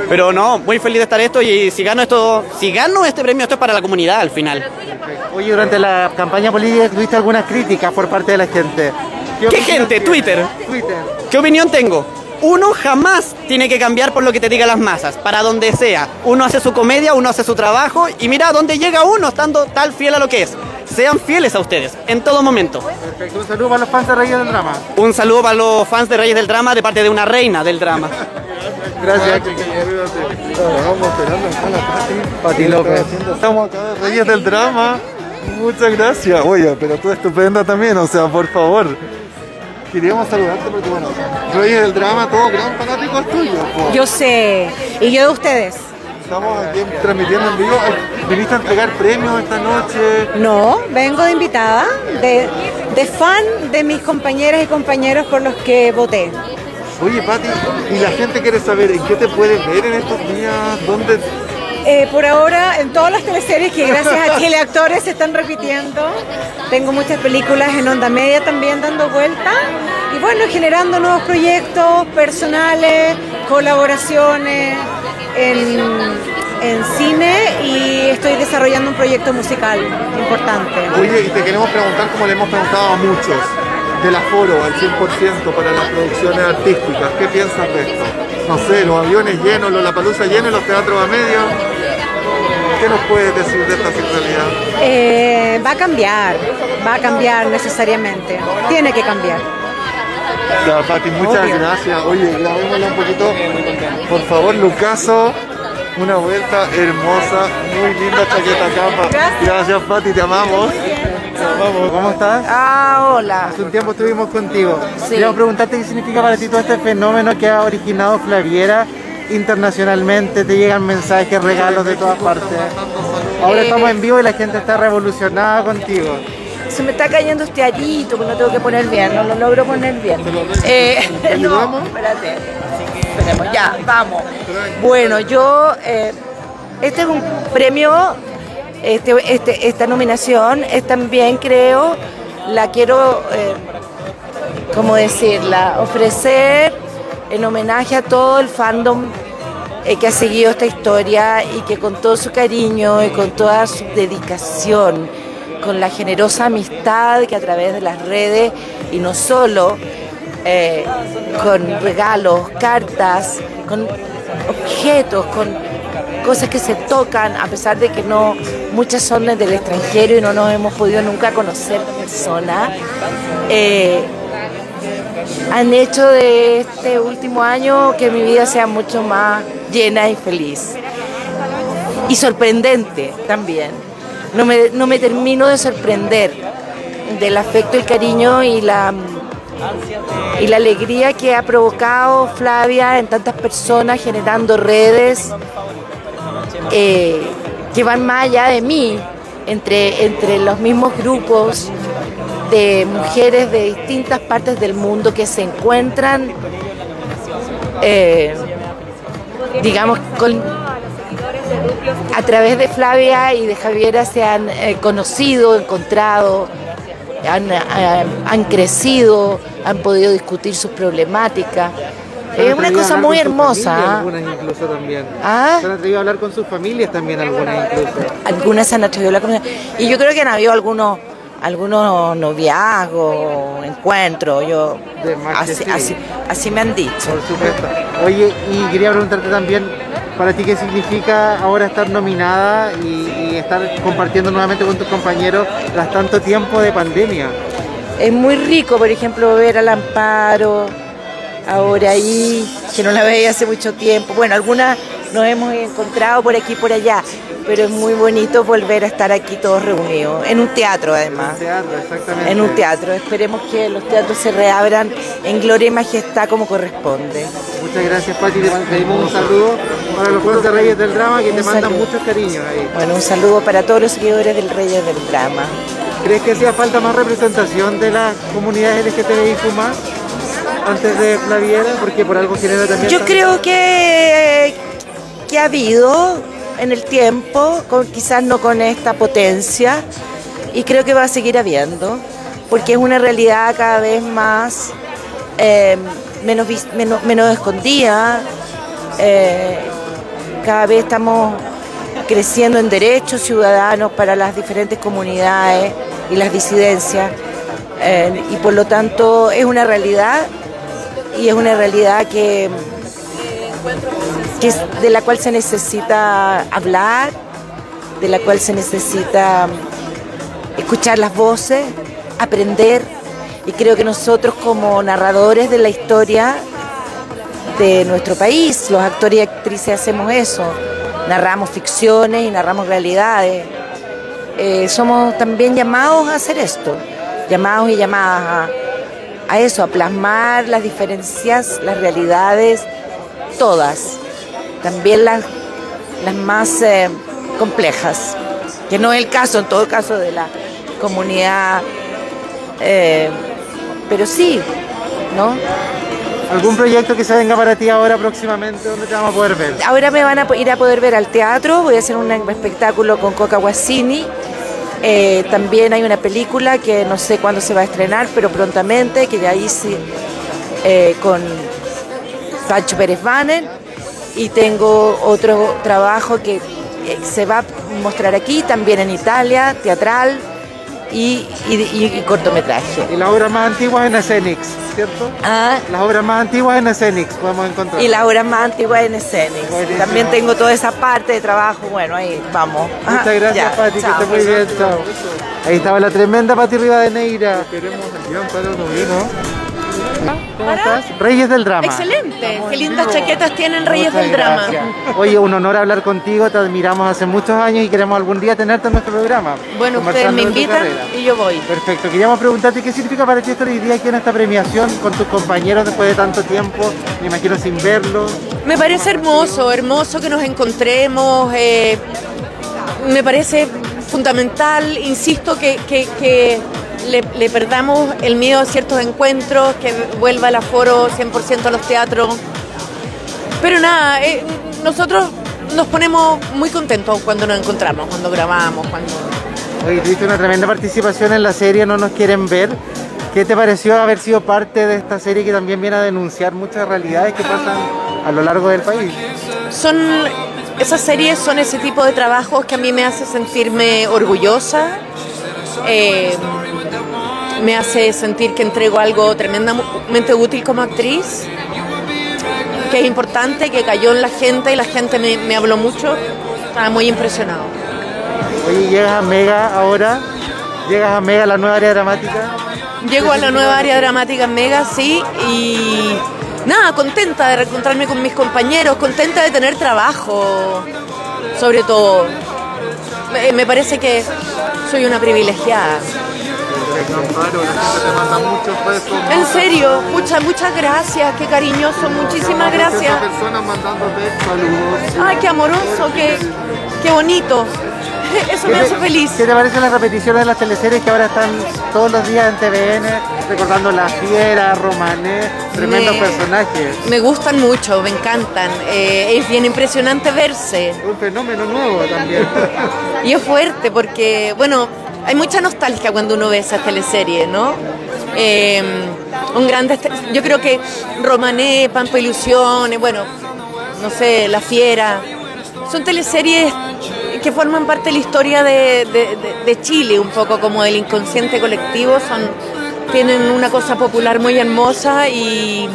Pero no, muy feliz de estar esto y si gano esto, si gano este premio, esto es para la comunidad al final. Oye, durante la campaña política tuviste algunas críticas por parte de la gente. ¿Qué gente? Twitter. Twitter. ¿Qué opinión tengo? Uno jamás tiene que cambiar por lo que te digan las masas, para donde sea. Uno hace su comedia, uno hace su trabajo y mira a dónde llega uno estando tal fiel a lo que es. Sean fieles a ustedes en todo momento. Perfecto, un saludo para los fans de Reyes del Drama. Un saludo para los fans de Reyes del Drama de parte de una reina del drama. Gracias. Estamos acá de Reyes del Drama. Muchas gracias. Oye, pero tú estupenda también, o sea, por favor. Queríamos saludarte porque, bueno, Reyes del Drama, todos gran fanáticos tuyos. po. Yo sé, y yo de ustedes. Estamos aquí transmitiendo en vivo. ¿Viniste a entregar premios esta noche? No, vengo de invitada, de, de fan de mis compañeras y compañeros por los que voté. Oye, Pati, y la gente quiere saber en qué te puedes ver en estos días, dónde... Eh, por ahora, en todas las teleseries que gracias a teleactores se están repitiendo, tengo muchas películas en onda media también dando vuelta y bueno, generando nuevos proyectos personales, colaboraciones en, en cine y estoy desarrollando un proyecto musical importante. Oye, y te queremos preguntar, como le hemos preguntado a muchos, del aforo al 100% para las producciones artísticas. ¿Qué piensas de esto? No sé, los aviones llenos, los La Palusa llenos, los teatros a medio. ¿Qué nos puedes decir de esta realidad? Eh, va a cambiar, va a cambiar necesariamente, tiene que cambiar. Ya, Pati, muchas Obvio. gracias. Oye, grabémosla un poquito. Por favor, Lucaso. Una vuelta hermosa, muy linda chaqueta capa. Gracias, Pati, te amamos. Te amamos. ¿Cómo estás? Ah, hola. Hace un tiempo estuvimos contigo. Sí. Quiero preguntarte qué significa para ti todo este fenómeno que ha originado Flaviera internacionalmente. Te llegan mensajes, regalos de todas partes. Ahora estamos en vivo y la gente está revolucionada contigo. Se me está cayendo este arito que no tengo que poner bien, no lo logro poner bien. Eh, no, espérate. Esperemos, ya, vamos. Bueno, yo, eh, este es un premio, este, este- esta nominación es también, creo, la quiero, eh, ¿cómo decirla? Ofrecer en homenaje a todo el fandom eh, que ha seguido esta historia y que con todo su cariño y con toda su dedicación, con la generosa amistad que a través de las redes y no solo, eh, con regalos, cartas, con objetos, con cosas que se tocan, a pesar de que no muchas son del extranjero y no nos hemos podido nunca conocer en persona. eh, han hecho de este último año que mi vida sea mucho más llena y feliz. Y sorprendente también. No me, no me termino de sorprender del afecto, el cariño y la, y la alegría que ha provocado Flavia en tantas personas, generando redes eh, que van más allá de mí, entre, entre los mismos grupos de mujeres de distintas partes del mundo que se encuentran, eh, digamos, con, a través de Flavia y de Javiera se han eh, conocido, encontrado, han, eh, han crecido, han podido discutir sus problemáticas. Es una cosa hablar muy con hermosa. ¿ah? Algunas incluso también. ¿Ah? Se han atrevido a hablar con sus familias también, algunas incluso. algunas se han atrevido a la comunidad. Y yo creo que han habido algunos algunos noviazgos, encuentros, yo más que así, sí. así, así me han dicho. Por supuesto. Oye, y quería preguntarte también, para ti, ¿qué significa ahora estar nominada y, y estar compartiendo nuevamente con tus compañeros tras tanto tiempo de pandemia? Es muy rico, por ejemplo, ver al Amparo, ahora ahí, que no la veía hace mucho tiempo. Bueno, algunas nos hemos encontrado por aquí y por allá, pero es muy bonito volver a estar aquí todos reunidos, en un teatro además. Teatro, exactamente. En un teatro. Esperemos que los teatros se reabran en gloria y majestad como corresponde. Muchas gracias, Pati. Te pedimos un saludo Para los fans de Reyes del Drama que te Un mandan muchos cariños ahí. Bueno, un saludo para todos los seguidores del Reyes del Drama. ¿Crees que hacía falta más representación de las comunidades LGTBIQ más antes de Flaviera? Porque por algo genera también... Yo creo que, que ha habido en el tiempo, quizás no con esta potencia, y creo que va a seguir habiendo, porque es una realidad cada vez más eh, menos, menos, menos escondida. eh, cada vez estamos creciendo en derechos ciudadanos para las diferentes comunidades y las disidencias, eh, y por lo tanto es una realidad y es una realidad que, de la cual se necesita hablar, de la cual se necesita escuchar las voces, aprender, y creo que nosotros como narradores de la historia de nuestro país, los actores y actrices hacemos eso, narramos ficciones y narramos realidades. Eh, somos también llamados a hacer esto, llamados y llamadas a, a eso, a plasmar las diferencias, las realidades, todas, también las, las más eh, complejas, que no es el caso en todo caso de la comunidad, eh, pero sí, ¿no? ¿Algún proyecto que se venga para ti ahora próximamente? ¿Dónde te vamos a poder ver? Ahora me van a ir a poder ver al teatro, voy a hacer un espectáculo con Coca Guasini. Eh, también hay una película que no sé cuándo se va a estrenar, pero prontamente, que ya hice eh, con Pancho Pérez Banner. Y tengo otro trabajo que eh, se va a mostrar aquí, también en Italia, teatral y, y- y- y cortometraje. Y las obras más antiguas en Escenix, ¿cierto? Ah. Las obras más antiguas en Escenix podemos encontrar. Y las obras más antiguas en Escenix. También tengo toda esa parte de trabajo, bueno, ahí vamos. Muchas Ajá, gracias, ya, Pati, que esté muy bien, chao. Ahí estaba la tremenda Pati Rivadeneira. Queremos el gran paro ¿Cómo estás? Reyes del Drama. Excelente, qué lindas chaquetas tienen Reyes Muchas del Drama. gracias. Oye, un honor hablar contigo, te admiramos hace muchos años y queremos algún día tenerte en nuestro programa. Bueno, ustedes me invitan y yo voy. Perfecto, queríamos preguntarte qué significa para ti estar hoy día aquí en esta premiación con tus compañeros después de tanto tiempo, me imagino sin verlos. Me parece hermoso, hermoso que nos encontremos. eh, me parece fundamental, insisto, que, que- que le, le perdamos el miedo a ciertos encuentros, que vuelva el aforo 100% a los teatros. Pero nada, eh, nosotros nos ponemos muy contentos cuando nos encontramos, cuando grabamos, cuando... Oye, tuviste una tremenda participación en la serie, no nos quieren ver. ¿Qué te pareció haber sido parte de esta serie que también viene a denunciar muchas realidades que pasan a lo largo del país? Son esas series son ese tipo de trabajos que a mí me hace sentirme orgullosa, eh, me hace sentir que entrego algo tremendamente útil como actriz, que es importante, que cayó en la gente y la gente me, me habló mucho, estaba muy impresionado. Oye, llegas a Mega ahora, llegas a Mega, la nueva área dramática. Llego a la nueva área dramática en Mega, sí, y nada, contenta de reencontrarme con mis compañeros, contenta de tener trabajo, sobre todo. Me, me parece que soy una privilegiada. En serio, muchas, muchas gracias, qué cariñoso, muchísimas gracias. personas mandándote saludos. Ay, qué amoroso, qué, qué bonito. Eso me ¿Qué hace feliz. ¿Qué te parecen las repeticiones de las teleseries que ahora están todos los días en TVN, recordando La Fiera, Romané, tremendos Me- personajes? Me gustan mucho, me encantan. Eh, es bien impresionante verse. Un fenómeno nuevo también. Y es fuerte porque, bueno, hay mucha nostalgia cuando uno ve esas teleseries, ¿no? Eh, un grande, yo creo que Romané, Pampa Ilusiones, bueno, no sé, La Fiera, son teleseries que forman parte de la historia de- de Chile, un poco como del inconsciente colectivo, son, tienen una cosa popular muy hermosa y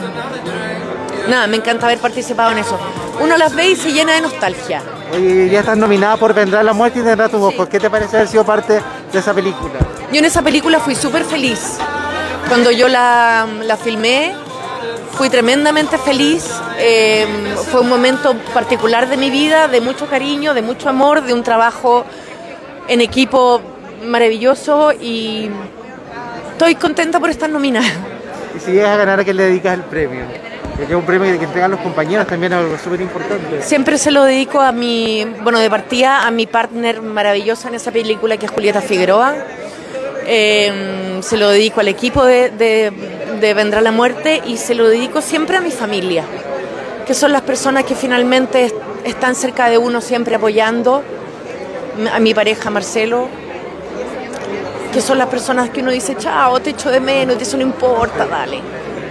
nada, me encanta haber participado en eso. Uno las ve y se llena de nostalgia. Oye, ya estás nominada por Vendrá la muerte y tendrá tus ojos. ¿Qué te parece haber sido parte de esa película? Yo en esa película fui súper feliz. Cuando yo la, la filmé, fui tremendamente feliz. Eh, fue un momento particular de mi vida, de mucho cariño, de mucho amor, de un trabajo en equipo maravilloso y estoy contenta por estar nominada. Y si llegas a ganar, ¿a qué le dedicas el premio? Que es un premio que entregan los compañeros también es algo súper importante. Siempre se lo dedico a mi, bueno, de partida a mi partner maravillosa en esa película que es Julieta Figueroa. Eh, se lo dedico al equipo de, de- de Vendrá la Muerte y se lo dedico siempre a mi familia, que son las personas que finalmente est- están cerca de uno siempre apoyando, a mi pareja Marcelo, que son las personas que uno dice, chao, te echo de menos, eso no importa, dale.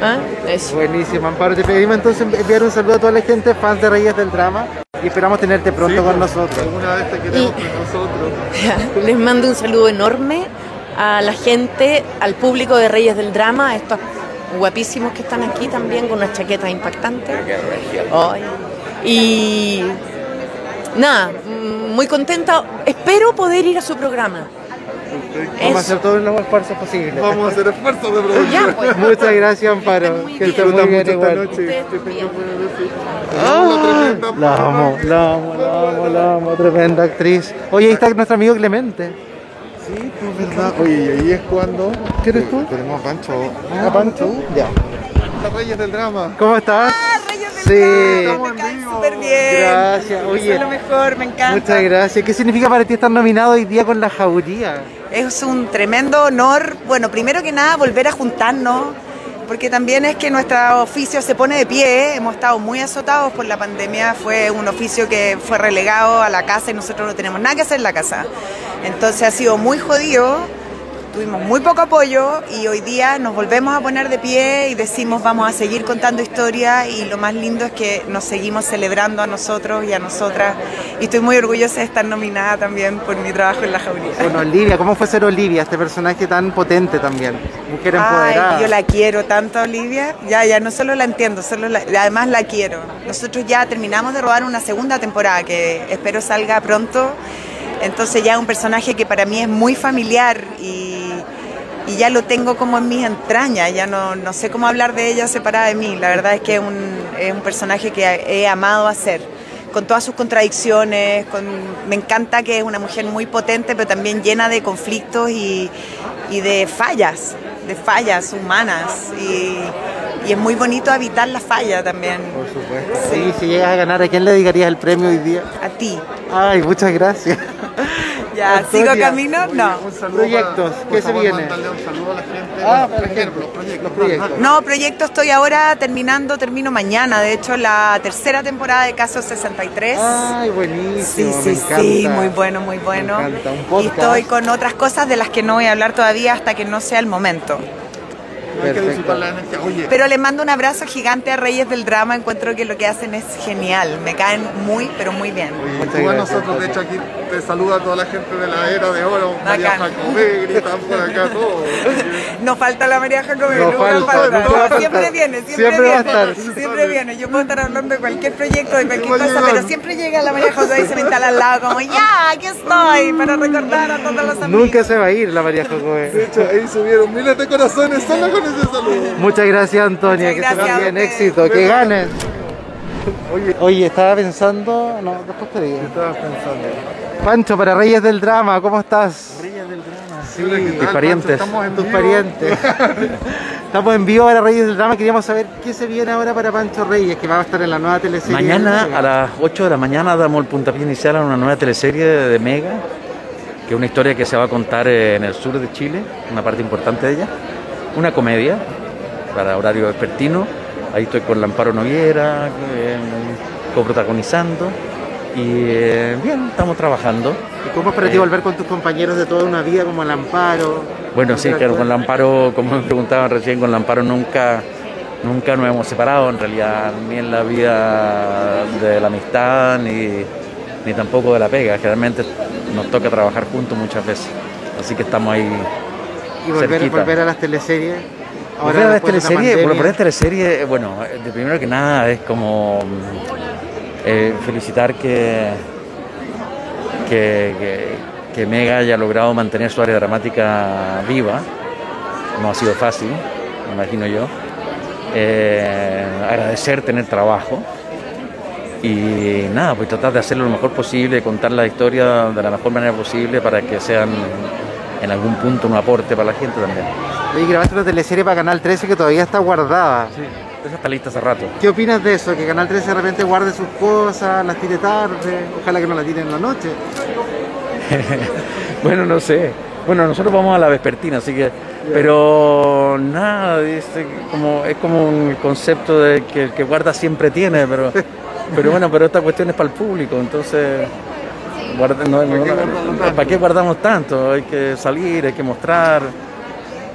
¿Ah? Eso. Buenísimo, Amparo. Te pedimos entonces enviar un saludo a toda la gente, fans de Reyes del Drama, y esperamos tenerte pronto con nosotros. Alguna vez te queremos con nosotros. Les mando un saludo enorme a la gente, al público de Reyes del Drama, a estos guapísimos que están aquí también con unas chaquetas impactantes. Ay. Y nada, mm, muy contenta. Espero poder ir a su programa. Vamos a hacer todos los esfuerzos posibles. Vamos a hacer esfuerzos de producción. Ya, pues. Muchas gracias, Amparo. Que esté muy bien igual. noche. Ah, La amo, la amo, la amo, la amo, tremenda actriz. Oye, ahí está nuestro amigo Clemente. Sí, pues verdad. Oye, y ahí es cuando. ¿Qué eres tú? Tenemos a Pancho. ¿A Pancho? Ya. Los Reyes del Drama. ¿Cómo estás? sí. Súper bien. Gracias. Oye, Eso es lo mejor, me encanta. muchas gracias. ¿Qué significa para ti estar nominado hoy día con la jauría? Es un tremendo honor, bueno, primero que nada volver a juntarnos, porque también es que nuestro oficio se pone de pie, hemos estado muy azotados por la pandemia, fue un oficio que fue relegado a la casa y nosotros no tenemos nada que hacer en la casa. Entonces ha sido muy jodido, tuvimos muy poco apoyo y hoy día nos volvemos a poner de pie y decimos vamos a seguir contando historias y lo más lindo es que nos seguimos celebrando a nosotros y a nosotras y estoy muy orgullosa de estar nominada también por mi trabajo en la jauría. Con Olivia, ¿cómo fue ser Olivia, este personaje tan potente también? Mujer empoderada. Ay, yo la quiero tanto, Olivia. Ya, ya, no solo la entiendo, solo la- además la quiero. Nosotros ya terminamos de rodar una segunda temporada que espero salga pronto. Entonces ya es un personaje que para mí es muy familiar y, y ya lo tengo como en mis entrañas. Ya no, no sé cómo hablar de ella separada de mí. La verdad es que es un, es un personaje que he amado hacer con todas sus contradicciones, con, me encanta que es una mujer muy potente, pero también llena de conflictos y, y de fallas, de fallas humanas. Y, y es muy bonito habitar la falla también. Por supuesto. Sí, si llegas a ganar, ¿a quién le dedicarías el premio hoy día? A ti. Ay, muchas gracias. Ya, Antonia, ¿sigo camino? No. Proyectos, ¿qué se viene? un saludo a la gente. Ah, por ejemplo, los proyectos. Los proyectos. No, proyecto estoy ahora terminando, termino mañana, de hecho la tercera temporada de Caso 63. Ay, buenísimo. Sí, me sí, encanta. sí, muy bueno, muy bueno. Me encanta. Un Y estoy con otras cosas de las que no voy a hablar todavía hasta que no sea el momento. Hay que disfrutar la energía. Oye, Pero le mando un abrazo gigante a Reyes del Drama, encuentro que lo que hacen es genial, me caen muy, pero muy bien. a nosotros, de hecho, aquí te saluda toda la gente de la era de oro. María. Jacobé, gritan por acá todo. No falta la María Jacobé, No nunca falta, Siempre viene, siempre, Siempre va a viene. estar. Siempre viene. Yo puedo estar hablando de cualquier proyecto, de cualquier cosa, llegar. pero siempre llega la María José y se me instala al lado como, ya, aquí estoy, para recordar a todos los amigos. Nunca se va a ir la María De Jacobé. hecho, ahí subieron miles de corazones solo con ese saludo. Muchas gracias, Antonia. Muchas que se gracias va a bien. Éxito. Que ganes. Oye, Oye, estaba pensando. No, después te digo. ¿qué estabas pensando? Pancho, para Reyes del Drama, ¿cómo estás? Reyes del Drama. Sí, ¿qué tal, parientes. Pancho? Estamos en Tus vivo. parientes. Estamos en vivo para Reyes del Drama. Queríamos saber qué se viene ahora para Pancho Reyes, que va a estar en la nueva teleserie. Mañana a las 8 de la mañana damos el puntapié inicial a una nueva teleserie de, Mega, que es una historia que se va a contar en el sur de Chile, una parte importante de ella. Una comedia para horario vespertino. Ahí estoy con Lamparo Noguera, eh, coprotagonizando. Y eh, bien, estamos trabajando. ¿Y cómo es para ti volver con tus compañeros de toda una vida como el Amparo? Bueno, sí, claro, con Lamparo, como me preguntaban recién, con Lamparo nunca, nunca nos hemos separado, en realidad, ni en la vida de la amistad, ni, ni tampoco de la pega. Generalmente nos toca trabajar juntos muchas veces, así que estamos ahí. Y volver, a las teleseries. Volver a las teleseries, pandemia. bueno, por esta teleserie, eh, bueno, eh, de primero que nada es como eh, felicitar que, que, que- que Mega haya logrado mantener su área dramática viva. No ha sido fácil, me imagino yo. Eh, agradecer tener trabajo y nada, pues tratar de hacerlo lo mejor posible, contar la historia de la mejor manera posible para que sean en algún punto un aporte para la gente también. Oye, grabaste una teleserie para Canal 13 que todavía está guardada. Esa está lista hace rato. ¿Qué opinas de eso? Que Canal 13 de repente guarde sus cosas, las tire tarde, ojalá que no las tire en la noche. bueno, no sé. Bueno, nosotros vamos a la vespertina, así que. Pero nada, este, como, es como un concepto de que el que guarda siempre tiene, pero, pero bueno, pero esta cuestión es para el público, entonces. guarda- no- no- no- ¿Para qué guardamos tanto? Hay que salir, hay que mostrar.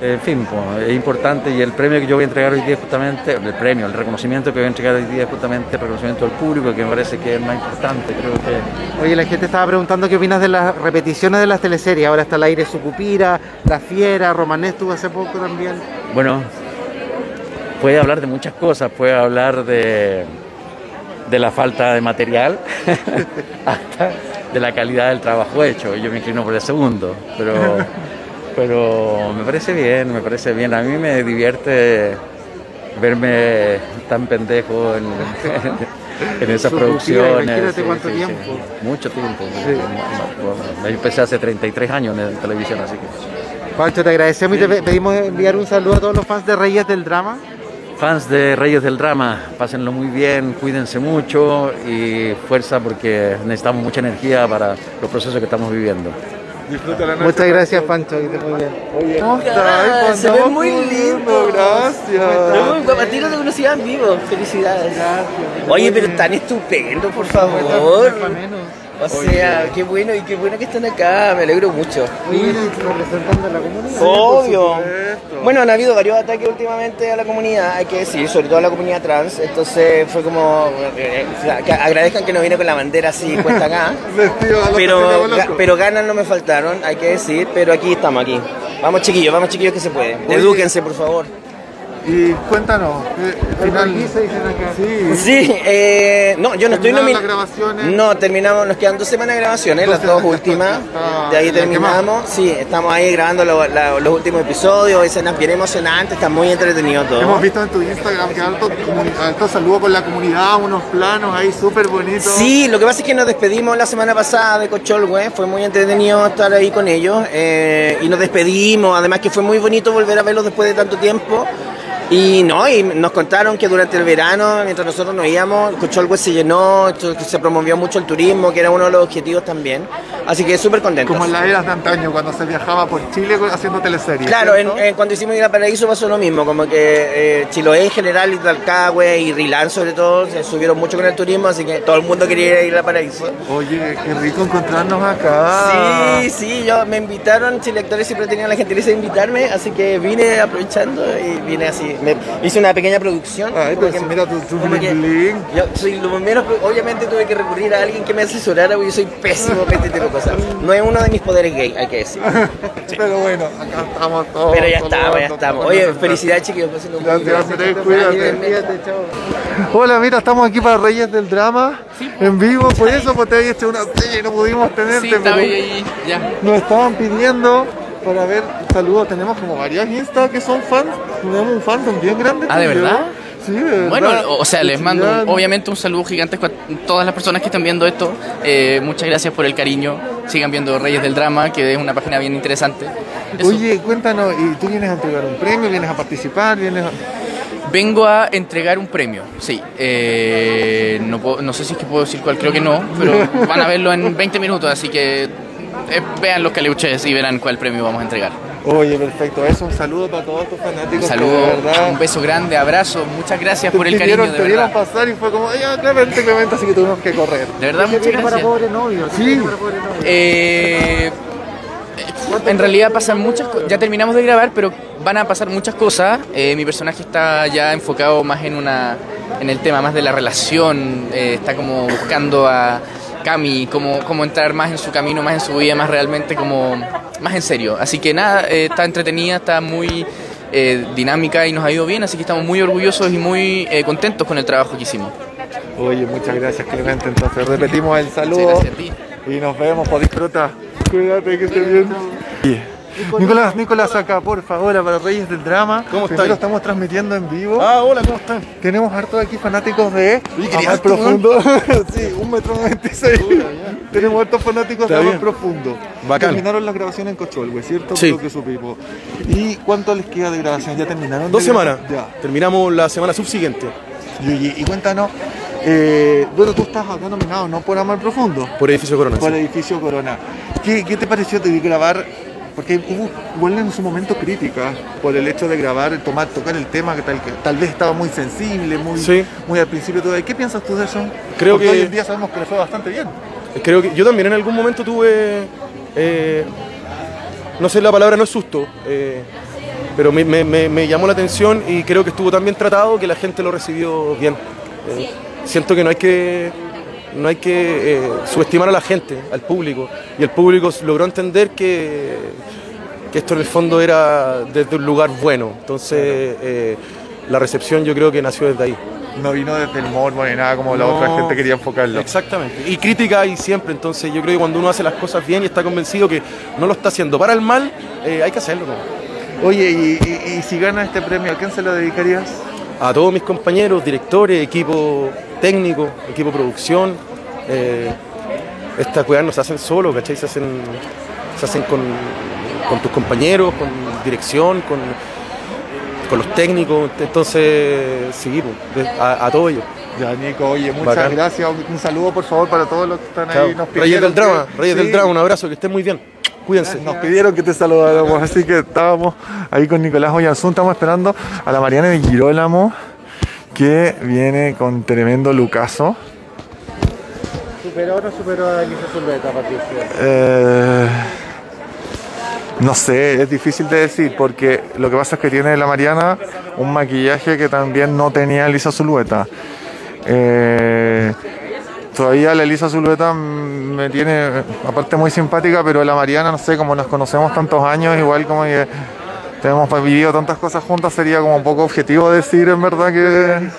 En fin, pues, es importante y el premio que yo voy a entregar hoy día justamente, el premio, el reconocimiento que voy a entregar hoy día es justamente el reconocimiento del público, que me parece que es más importante, creo que... Oye, la gente estaba preguntando qué opinas de las repeticiones de las teleseries. Ahora está el aire Sucupira, La Fiera, Romanés estuvo hace poco también. Bueno, puede hablar de muchas cosas, puede hablar de, de la falta de material hasta de la calidad del trabajo hecho. Yo me inclino por el segundo, pero, pero me parece bien, me parece bien. A mí me divierte verme tan pendejo en, en esas producciones. imagínate cuánto tiempo. Mucho tiempo. Yo empecé hace 33 años en televisión, así que... Pancho, te agradecemos y te pe- pedimos enviar un saludo a todos los fans de Reyes del Drama. Fans de Reyes del Drama, pásenlo muy bien, cuídense mucho y fuerza porque necesitamos mucha energía para los procesos que estamos viviendo. Disfruta la noche. Muchas gracias, Pancho, que estés muy bien. ¿cómo estás? Se ve muy lindo. Gracias. Yo muy guapa, a ti no te conocía en vivo. Felicidades. Oye, pero tan estupendo, por favor. O sea, qué bueno y qué bueno que están acá. Me alegro mucho. representando a la comunidad. Obvio. Bueno, han habido varios ataques últimamente a la comunidad, hay que decir, sobre todo a la comunidad trans. Entonces fue como. eh, eh, que agradezcan que no vine con la bandera así puesta acá. Pero, pero ganas no me faltaron, hay que decir. Pero aquí estamos, aquí. Vamos chiquillos, vamos chiquillos que se puede. Oye. Edúquense, por favor. Y cuéntanos, eh, final... Sí. Sí, eh, no, yo no estoy ¿Terminaron las nominado. grabaciones? No, terminamos, nos quedan dos semanas de grabaciones, las dos últimas. De ahí terminamos. Sí, estamos ahí grabando lo- la- los últimos episodios, escenas bien emocionantes, está muy entretenido todo. Hemos visto en tu Instagram que alto, alto saludo con la comunidad, unos planos ahí súper bonitos. Sí, lo que pasa es que nos despedimos la semana pasada de Cocholwe, fue muy entretenido estar ahí con ellos eh, y nos despedimos, además que fue muy bonito volver a verlos después de tanto tiempo. Y no, y nos contaron que durante el verano, mientras nosotros nos íbamos, Cocholwe se llenó, se promovió mucho el turismo, que era uno de los objetivos también. Así que súper contentos. Como en las eras de antaño, cuando se viajaba por Chile haciendo teleseries. Claro, en, en- cuando hicimos Ir a Paraíso pasó lo mismo, como que eh, Chiloé en general y Talcahue y Rilán sobre todo se subieron mucho con el turismo, así que todo el mundo quería ir a Paraíso. Oye, qué rico encontrarnos acá. Sí, sí, yo me invitaron, Chile Actores siempre tenían la gentileza de invitarme, así que vine aprovechando y vine así. Me- hice una pequeña producción. Ay, pero si mira tu, tu que- bling bling. yo soy lo menos, obviamente tuve que recurrir a alguien que me asesorara porque yo soy pésimo para este tipo de cosas. No es uno de mis poderes gay, hay que decir. Pero bueno, acá estamos todos. Pero ya estamos, ya estamos. Oye, felicidades chiquillos. Gracias. Andrés, cuídate. chao. Hola, mira, estamos aquí para Reyes del Drama, en vivo, por eso pues te había hecho una serie y no pudimos tenerte, Sí, estaba pero ya. nos estaban pidiendo para ver saludos, tenemos como varias Insta que son fans, tenemos un fandom bien grande. Ah, ¿de verdad? Sí, de verdad. Bueno, o sea, les mando obviamente un saludo gigantesco a todas las personas que están viendo esto. Eh, muchas gracias por el cariño. Sigan viendo Reyes del Drama, que es una página bien interesante. Eso. Oye, cuéntanos, ¿y tú vienes a entregar un premio, vienes a participar, vienes a... Vengo a entregar un premio, sí. Eh, no, puedo- no sé si es que puedo decir cuál, creo que no, pero van a verlo en 20 minutos, así que eh, vean los caleuches y verán cuál premio vamos a entregar. Oye, perfecto, eso, un saludo para todos tus fanáticos. Un saludo, verdad, un beso grande, abrazo, muchas gracias por el te cariño, pidieron, de te vieron pasar y fue como, ya, Clemente, Clemente, así que tuvimos que correr. De verdad, muchas gracias. Sí. Eh, en realidad pasan muchas cosas. Ya terminamos de grabar, pero van a pasar muchas cosas. Eh, mi personaje está ya enfocado más en una, en el tema más de la relación. eh, está como buscando a Cami, cómo, cómo entrar más en su camino, más en su vida, más realmente como más en serio. Así que nada, eh, está entretenida, está muy eh, dinámica y nos ha ido bien, así que estamos muy orgullosos y muy eh, contentos con el trabajo que hicimos. Oye, muchas gracias Clemente, entonces repetimos el saludo gracias a ti. y nos vemos, por disfrutar. Cuídate, que estés bien. Nicolás, Nicolás acá, por favor, para Reyes del Drama. ¿Cómo estáis? Primero estamos transmitiendo en vivo. Ah, hola, ¿cómo están? Tenemos hartos aquí fanáticos de harto, Profundo. sí, un metro noventa y seis. Tenemos hartos fanáticos de Está Amor. Profundo. Bacán. Terminaron las grabaciones en Cocholwe, ¿cierto? Sí. Por lo que supimos. ¿Y cuánto les queda de grabación? ¿Ya terminaron? Dos semanas. grabar? Terminamos la semana subsiguiente. Ya. Y, y cuéntanos, eh, bueno, tú estás acá nominado, ¿no? Por Amor Profundo. Por Edificio Corona. Por sí. Edificio Corona. ¿Qué, qué te pareció de grabar? Porque hubo igual en su momento críticas por el hecho de grabar, tomar, tocar el tema que tal, que tal vez estaba muy sensible, muy, Sí. muy al principio todo. ¿Qué piensas tú de eso? Creo Porque que- hoy en día sabemos que le fue bastante bien. Creo que yo también en algún momento tuve, eh, no sé, la palabra no es susto, eh, pero me, me- me- me llamó la atención y creo que estuvo tan bien tratado que la gente lo recibió bien. Eh, siento que no hay que, no hay que eh, subestimar a la gente, al público, y el público logró entender que, que esto en el fondo era desde un lugar bueno. Entonces, eh, la recepción yo creo que nació desde ahí. No vino desde el morbo ni nada como la No. otra gente quería enfocarlo. Exactamente. Y crítica hay siempre, entonces yo creo que cuando uno hace las cosas bien y está convencido que no lo está haciendo para el mal, eh, hay que hacerlo. ¿no? Oye, y, y- y si gana este premio, ¿a quién se lo dedicarías? A todos mis compañeros, directores, equipo técnico, equipo producción, eh, estas no se hacen solo, ¿cachai? Se hacen, se hacen con, con tus compañeros, con dirección, con, con los técnicos, entonces sí, pues, a, a todos ellos. Ya, Nico, oye, muchas Bacán. gracias. Un saludo, por favor, para todos los que están Chao. ahí. Nos Reyes del drama, que- Reyes Sí, del drama, un abrazo, que estén muy bien. Cuídense. Nos pidieron que te saludáramos, así que estábamos ahí con Nicolás Oyarzún, estamos esperando a la Mariana de Girolamo, que viene con tremendo lucaso. ¿Superó o no superó a Elisa Zuleta, Patricia? Eh, no sé, es difícil de decir porque lo que pasa es que tiene la Mariana un maquillaje que también no tenía Elisa Zulueta. Eh, todavía la Elisa Zulueta me tiene, aparte muy simpática, pero la Mariana, no sé, como nos conocemos tantos años, igual como que hemos vivido tantas cosas juntas, sería como un poco objetivo decir en verdad que...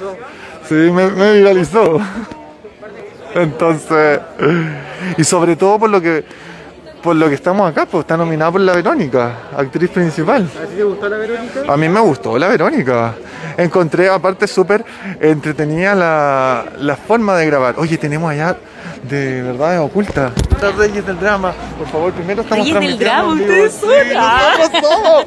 Sí, me, me viralizó. Entonces, y sobre todo por lo que por lo que estamos acá, pues está nominada por la Verónica, actriz principal. ¿A ti te gustó la Verónica? A mí me gustó la Verónica. Encontré aparte súper entretenida la, la forma de grabar. Oye, tenemos allá de verdad oculta. Los Reyes del Drama, por favor, primero estamos Reyes del transmitiendo Drama, en vivo. ustedes. Sí, somos.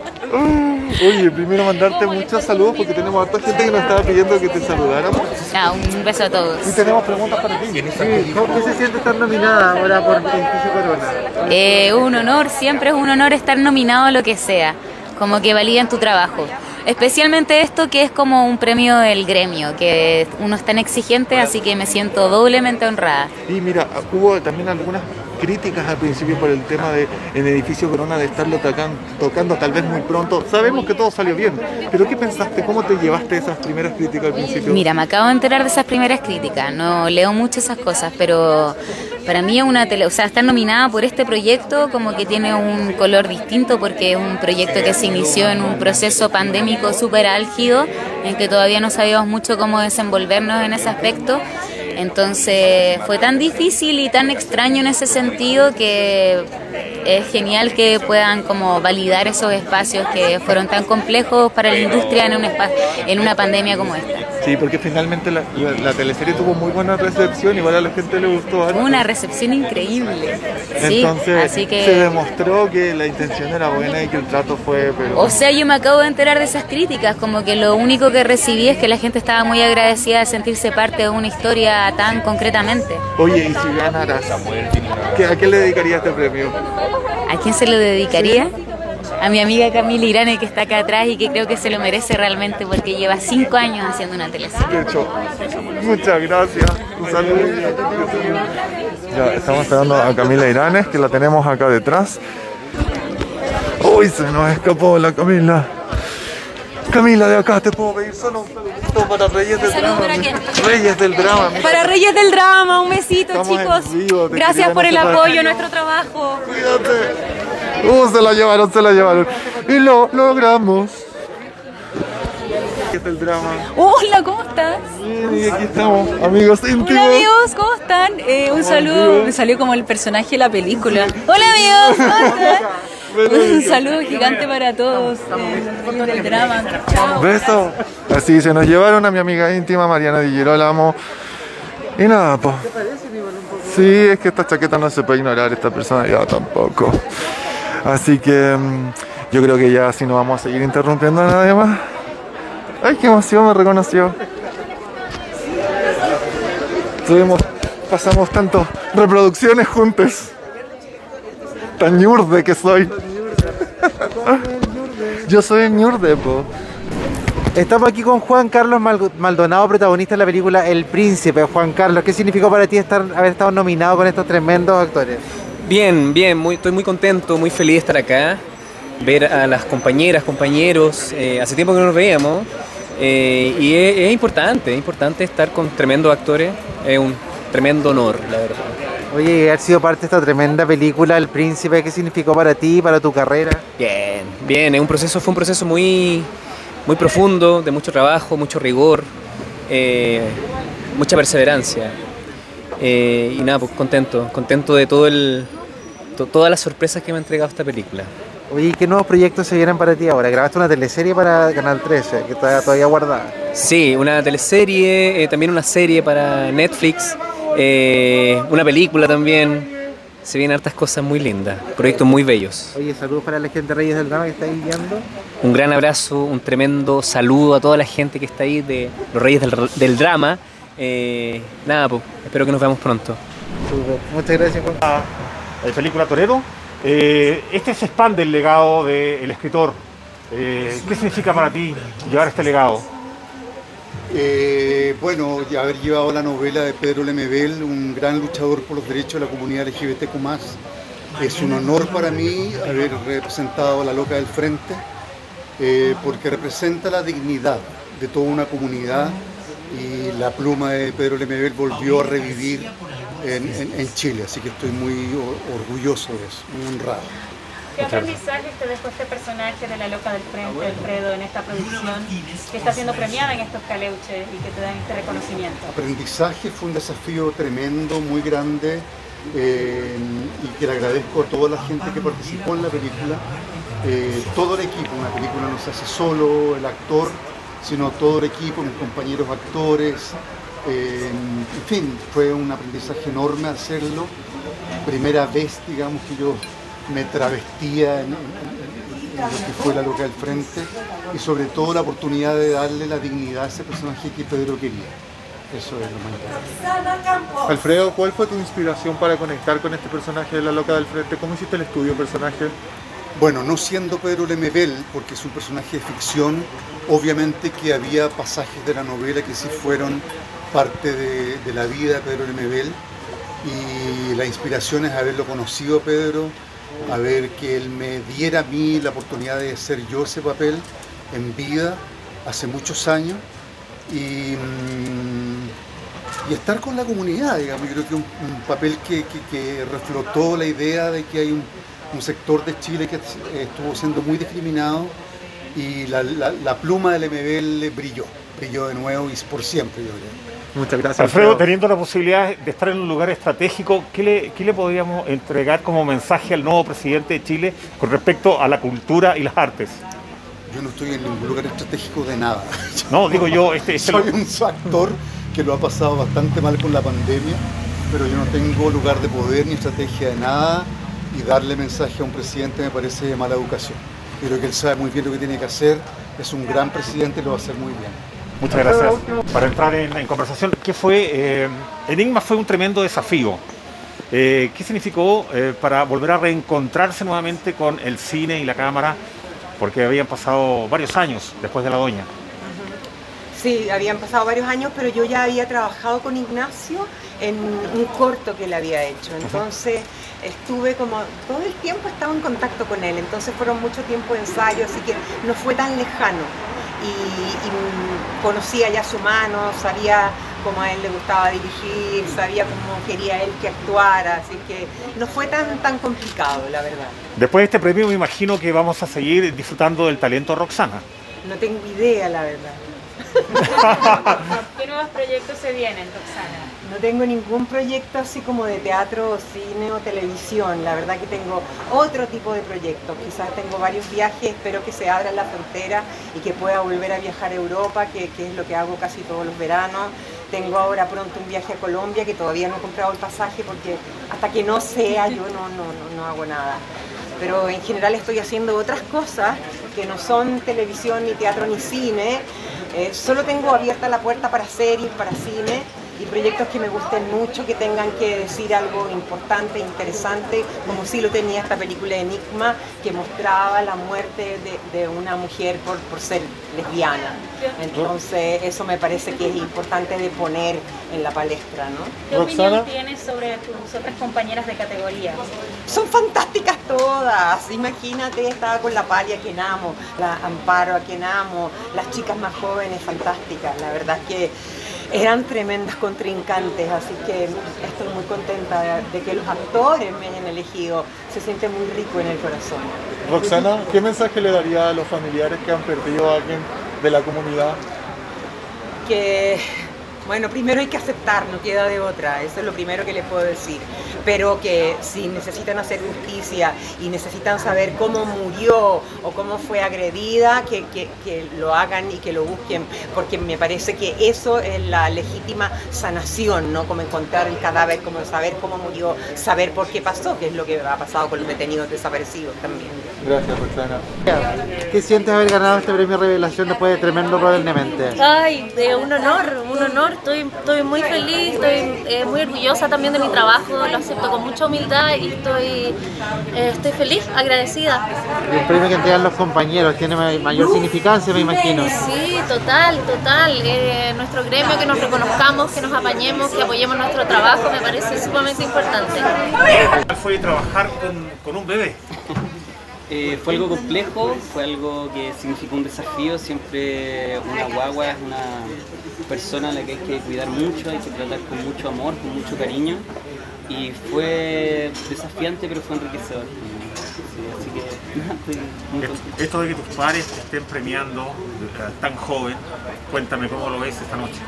Oye, primero mandarte muchos saludos porque tenemos harta gente que nos estaba pidiendo que te saludáramos. Ah, un beso a todos. Y tenemos preguntas para ti. Sí, ¿cómo qué se siente estar nominada ahora por Edificio Corona? Eh, un honor, siempre es un honor estar nominado a lo que sea, como que validan tu trabajo. Especialmente esto que es como un premio del gremio, que uno es tan exigente, así que me siento doblemente honrada. Y mira, hubo también algunas críticas al principio por el tema de en edificio Corona de estarlo tocan- tocando tal vez muy pronto. Sabemos que todo salió bien, pero ¿qué pensaste? ¿Cómo te llevaste esas primeras críticas al principio? Mira, me acabo de enterar de esas primeras críticas, no leo mucho esas cosas, pero para mí es una tele, o sea, estar nominada por este proyecto como que tiene un color distinto porque es un proyecto que se inició en un proceso pandémico súper álgido, en que todavía no sabíamos mucho cómo desenvolvernos en ese aspecto. Entonces fue tan difícil y tan extraño en ese sentido que es genial que puedan como validar esos espacios que fueron tan complejos para la industria en un en una pandemia como esta. Sí, porque finalmente la, la- la teleserie tuvo muy buena recepción, igual a la gente le gustó. harto. Una recepción increíble. Sí, Entonces así se que... demostró que la intención era buena y que el trato fue... Pero... O sea, yo me acabo de enterar de esas críticas, como que lo único que recibí es que la gente estaba muy agradecida de sentirse parte de una historia tan concretamente. Oye, y si ganaras, ¿qué- ¿a quién le dedicaría este premio? ¿A quién se lo dedicaría? A mi amiga Camila Irane que está acá atrás y que creo que se lo merece realmente porque lleva cinco años haciendo una teleserie. Muchas gracias. Un saludo. Estamos esperando a Camila Iranes, que la tenemos acá detrás. Uy, se nos escapó la Camila. Camila, de acá te puedo pedir solo un saludito para Reyes del ¿Saludo Drama. para quién? Reyes del Drama. mira. Para Reyes del Drama, un besito Estamos chicos. vivo, Gracias por el apoyo a nuestro trabajo. Uh, se la llevaron, se la llevaron. Y lo logramos. Reyes del Drama. Hola, ¿cómo estás? Y aquí estamos, amigos íntimos. Hola amigos, ¿cómo están? Eh, un saludo, me salió como el personaje de la película. Hola amigos, ¿cómo están? Un saludo gigante para todos. eh, del drama. Chao. Beso. Así se nos llevaron a mi amiga íntima Mariana Di Girolamo. Y nada, pues. Sí, es que esta chaqueta no se puede ignorar, esta personalidad tampoco. Así que mm, yo creo que ya si no vamos a seguir interrumpiendo a nadie más. Ay, qué emoción, me reconoció. Tuvimos, pasamos tantas reproducciones juntos. Tan ñurde que soy. Yo soy el ñurde, po. Estamos aquí con Juan Carlos Mal- Maldonado, protagonista de la película El Príncipe. Juan Carlos, ¿qué significó para ti estar, haber estado nominado con estos tremendos actores? Bien, bien, muy, estoy muy contento, muy feliz de estar acá, ver a las compañeras, compañeros, eh, hace tiempo que no nos veíamos eh, y es, es importante, es importante estar con tremendos actores, es un tremendo honor, la verdad. Oye, y haber sido parte de esta tremenda película El Príncipe, ¿qué significó para ti, para tu carrera? Bien, bien, es un proceso, fue un proceso muy, muy profundo, de mucho trabajo, mucho rigor, eh, mucha perseverancia. Eh, y nada, pues contento, contento de todo el, to- todas las sorpresas que me ha entregado esta película. Oye, ¿y ¿qué nuevos proyectos se vienen para ti ahora? Grabaste una teleserie para Canal 13, que está todavía guardada. Sí, una teleserie, eh, también una serie para Netflix, eh, una película también. Se vienen hartas cosas muy lindas, proyectos muy bellos. Oye, saludos para la gente de Reyes del Drama que está ahí viendo. Un gran abrazo, un tremendo saludo a toda la gente que está ahí de los Reyes del, del Drama. Eh, nada, pues, espero que nos veamos pronto. Muchas gracias, Juan. La película Torero. Eh, este se expande el legado del escritor. Eh, ¿Qué significa para ti llevar este legado? Eh, bueno, ya haber llevado la novela de Pedro Lemebel, un gran luchador por los derechos de la comunidad LGBTQ+, es un honor para mí haber representado a la loca del frente, eh, porque representa la dignidad de toda una comunidad y la pluma de Pedro Lemebel volvió a revivir en, en- Chile, así que estoy muy orgulloso de eso, muy honrado. ¿Qué aprendizaje te dejó este personaje de la loca del frente, Alfredo, en esta producción que está siendo premiada en estos caleuches y que te dan este reconocimiento? aprendizaje fue un desafío tremendo, muy grande eh, y que le agradezco a toda la gente que participó en la película, eh, todo el equipo, una película no se hace solo el actor, sino todo el equipo, mis compañeros actores, eh, en fin, fue un aprendizaje enorme hacerlo, primera vez digamos que yo me travestía en, lo que fue la loca del frente y sobre todo la oportunidad de darle la dignidad a ese personaje que Pedro quería. Eso es lo más importante. Alfredo, ¿cuál fue tu inspiración para conectar con este personaje de la loca del frente? ¿Cómo hiciste el estudio personaje? Bueno, no siendo Pedro Lemebel, porque es un personaje de ficción, obviamente que había pasajes de la novela que sí fueron parte de, de la vida de Pedro Lemebel y la inspiración es haberlo conocido Pedro, a ver que él me diera a mí la oportunidad de ser yo ese papel en vida hace muchos años y, mm, y estar con la comunidad, digamos, yo creo que un, un papel que, que- que reflotó la idea de que hay un, un sector de Chile que estuvo siendo muy discriminado y la, la- la pluma del MBL brilló, brilló de nuevo y por siempre, yo creo. Muchas gracias. Alfredo, teniendo la posibilidad de estar en un lugar estratégico, ¿qué le, qué le podríamos entregar como mensaje al nuevo presidente de Chile con respecto a la cultura y las artes? Yo no estoy en ningún lugar estratégico de nada. No, digo yo, este, este soy lo- un actor que lo ha pasado bastante mal con la pandemia, pero yo no tengo lugar de poder ni estrategia de nada y darle mensaje a un presidente me parece de mala educación. Yo creo que él sabe muy bien lo que tiene que hacer, es un gran presidente y lo va a hacer muy bien. Muchas gracias. Para entrar en, en conversación, ¿qué fue? eh, Enigma fue un tremendo desafío. Eh, ¿Qué significó eh, para volver a reencontrarse nuevamente con el cine y la cámara? Porque habían pasado varios años después de La Doña. Sí, habían pasado varios años, pero yo ya había trabajado con Ignacio en un corto que él había hecho. Entonces estuve como todo el tiempo estaba en contacto con él. Entonces fueron mucho tiempo de ensayo, así que no fue tan lejano. Y, y, conocía ya su mano, sabía cómo a él le gustaba dirigir, sabía cómo quería él que actuara, así que no fue tan tan complicado, la verdad. Después de este premio me imagino que vamos a seguir disfrutando del talento Roxana. No tengo idea, la verdad. ¿Qué nuevos proyectos se vienen, Roxana? No tengo ningún proyecto así como de teatro, cine o televisión. La verdad que tengo otro tipo de proyectos. Quizás tengo varios viajes, espero que se abra la frontera y que pueda volver a viajar a Europa, que, es lo que hago casi todos los veranos. Tengo ahora pronto un viaje a Colombia que todavía no he comprado el pasaje porque hasta que no sea yo no, no, no, no hago nada. Pero en general estoy haciendo otras cosas que no son televisión, ni teatro, ni cine. Eh, solo tengo abierta la puerta para series, para cine y proyectos que me gusten mucho, que tengan que decir algo importante, interesante, como sí lo tenía esta película Enigma, que mostraba la muerte de, de una mujer por, por ser lesbiana. Entonces eso me parece que es importante de poner en la palestra, ¿no? ¿Qué opinión tienes sobre tus otras compañeras de categoría? Son fantásticas todas. Imagínate, estaba con la Palia, a quien amo, la Amparo, a quien amo, las chicas más jóvenes, fantásticas. La verdad es que eran tremendas contrincantes, así que estoy muy contenta de, que los actores me hayan elegido. Se siente muy rico en el corazón. Roxana, ¿qué mensaje le daría a los familiares que han perdido a alguien de la comunidad? que, bueno, primero hay que aceptar, no queda de otra, eso es lo primero que les puedo decir, pero que si necesitan hacer justicia y necesitan saber cómo murió o cómo fue agredida, que, que- que lo hagan y que lo busquen, porque me parece que eso es la legítima sanación, ¿no? Como encontrar el cadáver, como saber cómo murió, saber por qué pasó, que es lo que ha pasado con los detenidos desaparecidos también. Gracias, Roxana. ¿Qué sientes haber ganado este premio Revelación después de tremendo probablemente? Ay, de un honor, un honor. Estoy, estoy muy feliz, estoy eh, muy orgullosa también de mi trabajo, lo acepto con mucha humildad y estoy, eh, estoy feliz, agradecida. Y el premio que entregan los compañeros tiene ma- mayor significancia, me imagino. Sí, total, total. Eh, nuestro gremio, que nos reconozcamos, que nos apañemos, que apoyemos nuestro trabajo, me parece sumamente importante. ¿Cuál fue trabajar con, con un bebé? Eh, fue algo complejo, fue algo que significó un desafío. Siempre una guagua es una persona a la que hay que cuidar mucho, hay que tratar con mucho amor, con mucho cariño. Y fue desafiante, pero fue enriquecedor. Sí, así que nada, estoy muy contento. Esto de que tus padres te estén premiando eh, tan joven, cuéntame cómo lo ves esta noche.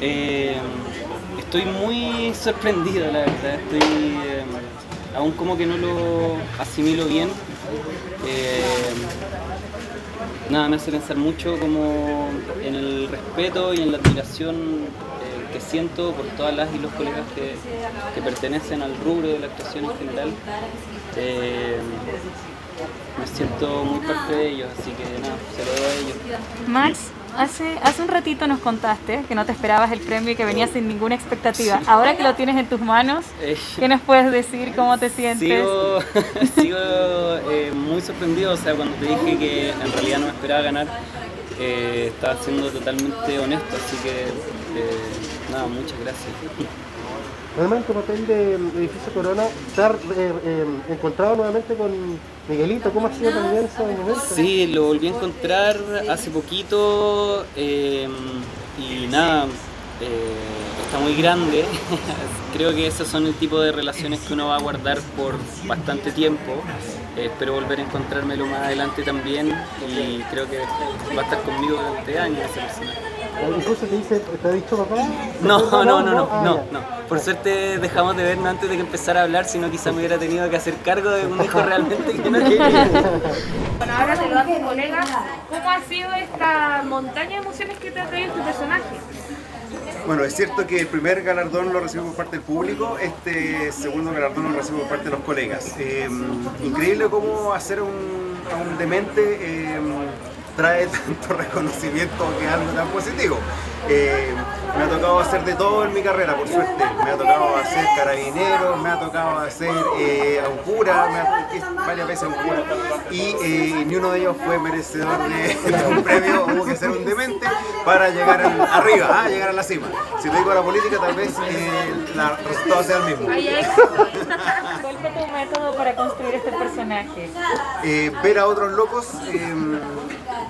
Eh, estoy muy sorprendido, la verdad. Estoy eh, aún como que no lo asimilo bien. Eh, nada, me hace pensar mucho como en el respeto y en la admiración eh, que siento por todas las y los colegas que, que pertenecen al rubro de la actuación en general. Eh, me siento muy parte de ellos, así que nada, se lo doy a ellos. Max, hace, hace un ratito nos contaste que no te esperabas el premio y que venías sin ninguna expectativa. Ahora que lo tienes en tus manos, ¿qué nos puedes decir? ¿Cómo te sientes? Sigo, sigo eh, muy sorprendido, o sea, cuando te dije que en realidad no me esperaba ganar, eh, estaba siendo totalmente honesto, así que eh, nada, muchas gracias. Tu papel de edificio Corona, estar eh, eh, encontrado nuevamente con Miguelito, ¿cómo ha sido también ese momento? Sí, lo volví a encontrar hace poquito eh, y nada, está muy grande. Creo que esos son el tipo de relaciones que uno va a guardar por bastante tiempo. Espero volver a encontrármelo más adelante también y creo que va a estar conmigo durante años esa persona. Incluso te dice, ¿te ha dicho papá? No, no, no, no, Ah, no, ya. no. Por suerte dejamos de vernos antes de que empezara a hablar, sino quizá me hubiera tenido que hacer cargo de un hijo realmente que no quería. Bueno, ahora te lo a tus colegas. ¿Cómo ha sido esta montaña de emociones que te ha traído tu personaje? Bueno, es cierto que el primer galardón lo recibo por parte del público, este segundo galardón lo recibo por parte de los colegas. Eh, increíble cómo hacer un, a un demente eh, trae tanto reconocimiento que algo tan positivo. Eh, me ha tocado hacer de todo en mi carrera, por suerte. Me ha tocado hacer carabinero, me ha tocado hacer eh, a un cura, me ha, que- varias veces a un cura. Y eh, ni uno de ellos fue merecedor de, de un premio, hubo que ser un demente para llegar al- arriba, ah, llegar a la cima. Si te digo la política, tal vez eh, el resultado sea el mismo. ¿Cuál fue tu método para construir este personaje? Eh, ver a otros locos.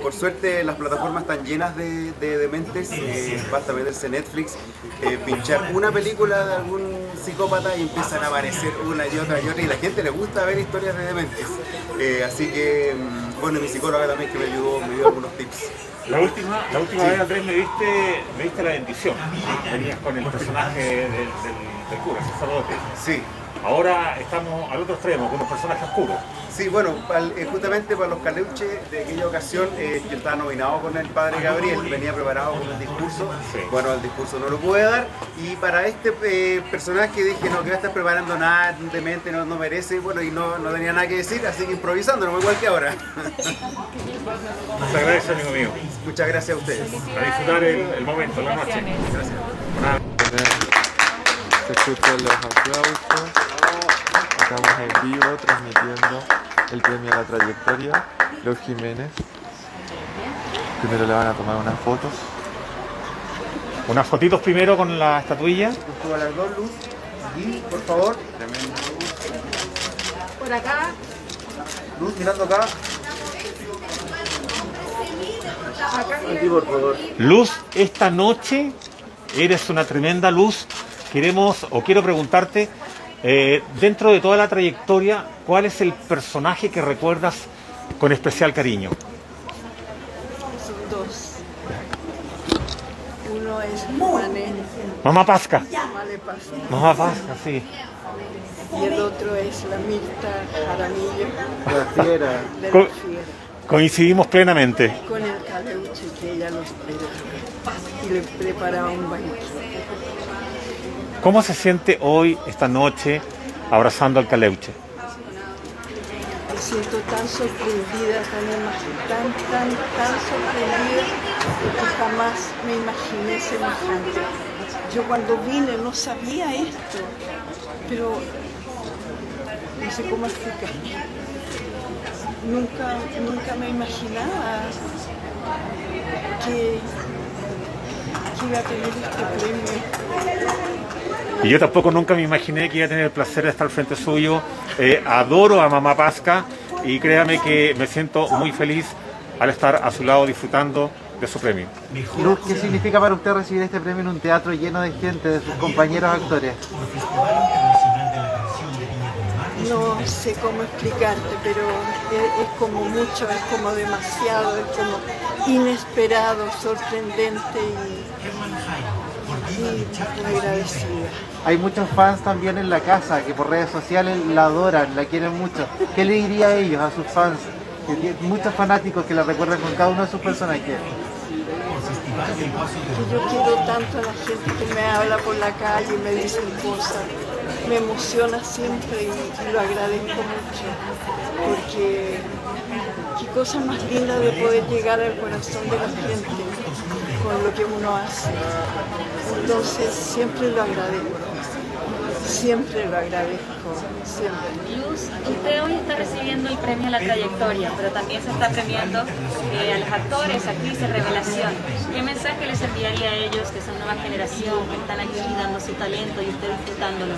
Por suerte las plataformas están llenas de, de dementes. eh, basta meterse Netflix, eh, pinchar una película de algún psicópata y empiezan a aparecer una y otra y otra. Y la gente le gusta ver historias de dementes. Eh, así que, mm, bueno, mi psicóloga también que me ayudó, me dio algunos tips. La última, la última Sí. vez, Andrés, me viste, me viste la bendición. Venías con el personaje del, del, del cura, sacerdote. Sí. Ahora estamos al otro extremo, con los personajes oscuros. Sí, bueno, eh, justamente para los caleuches de aquella ocasión eh, yo estaba nominado con el padre Gabriel, venía preparado con un discurso, bueno, el discurso no lo pude dar y para este eh, personaje dije no, que voy a estar preparando nada, de mente no, no merece, bueno, y no, no tenía nada que decir, así que improvisando, no igual que ahora. Muchas gracias, amigo mío. Muchas gracias a ustedes. A disfrutar el, el momento, la noche. Se escuchan los aplausos. Estamos en vivo transmitiendo el premio a la trayectoria. Los Jiménez. Primero le van a tomar unas fotos. Unas fotitos primero con la estatuilla. Junto a las dos luz. Y, por favor. Por acá. Luz mirando acá. Aquí, por favor. Luz, esta noche eres una tremenda luz. Queremos o quiero preguntarte, eh, dentro de toda la trayectoria, ¿cuál es el personaje que recuerdas con especial cariño? Son dos. Uno es Mané, Mamá Pasca. Pasca. Mamá Pasca, sí. Y el otro es la Mirta Jaramillo. La fiera. De Co- la fiera. Coincidimos plenamente. Con el caleuche que ella lo esperaba. Y le preparaba un banquete. ¿Cómo se siente hoy, esta noche, abrazando al caleuche? Me siento tan sorprendida, tan, tan, tan, tan sorprendida que jamás me imaginé semejante. Yo cuando vine no sabía esto, pero no sé cómo explicar. Nunca, nunca me imaginaba que iba a tener este premio. Y yo tampoco nunca me imaginé que iba a tener el placer de estar al frente suyo. Eh, adoro a Mamá Pasca y créame que me siento muy feliz al estar a su lado disfrutando de su premio. Luz, ¿qué significa para usted recibir este premio en un teatro lleno de gente, de sus compañeros actores? No sé cómo explicarte, pero es, es como mucho, es como demasiado, es como inesperado, sorprendente y, Hay muchos fans también en la casa que por redes sociales la adoran, la quieren mucho. ¿Qué le diría a ellos, a sus fans? Muchos fanáticos que la recuerdan con cada uno de sus personajes. Yo quiero tanto a la gente que me habla por la calle y me dicen cosas. Me emociona siempre y lo agradezco mucho. Porque qué cosa más linda de poder llegar al corazón de la gente con lo que uno hace. Entonces siempre lo agradezco. Siempre lo agradezco. Siempre. Luz, usted hoy está recibiendo el premio a la trayectoria, pero también se está premiando eh, a los actores, actrices, revelación. ¿Qué mensaje les enviaría a ellos, que son nueva generación, que están aquí dando su talento y usted disfrutándolo?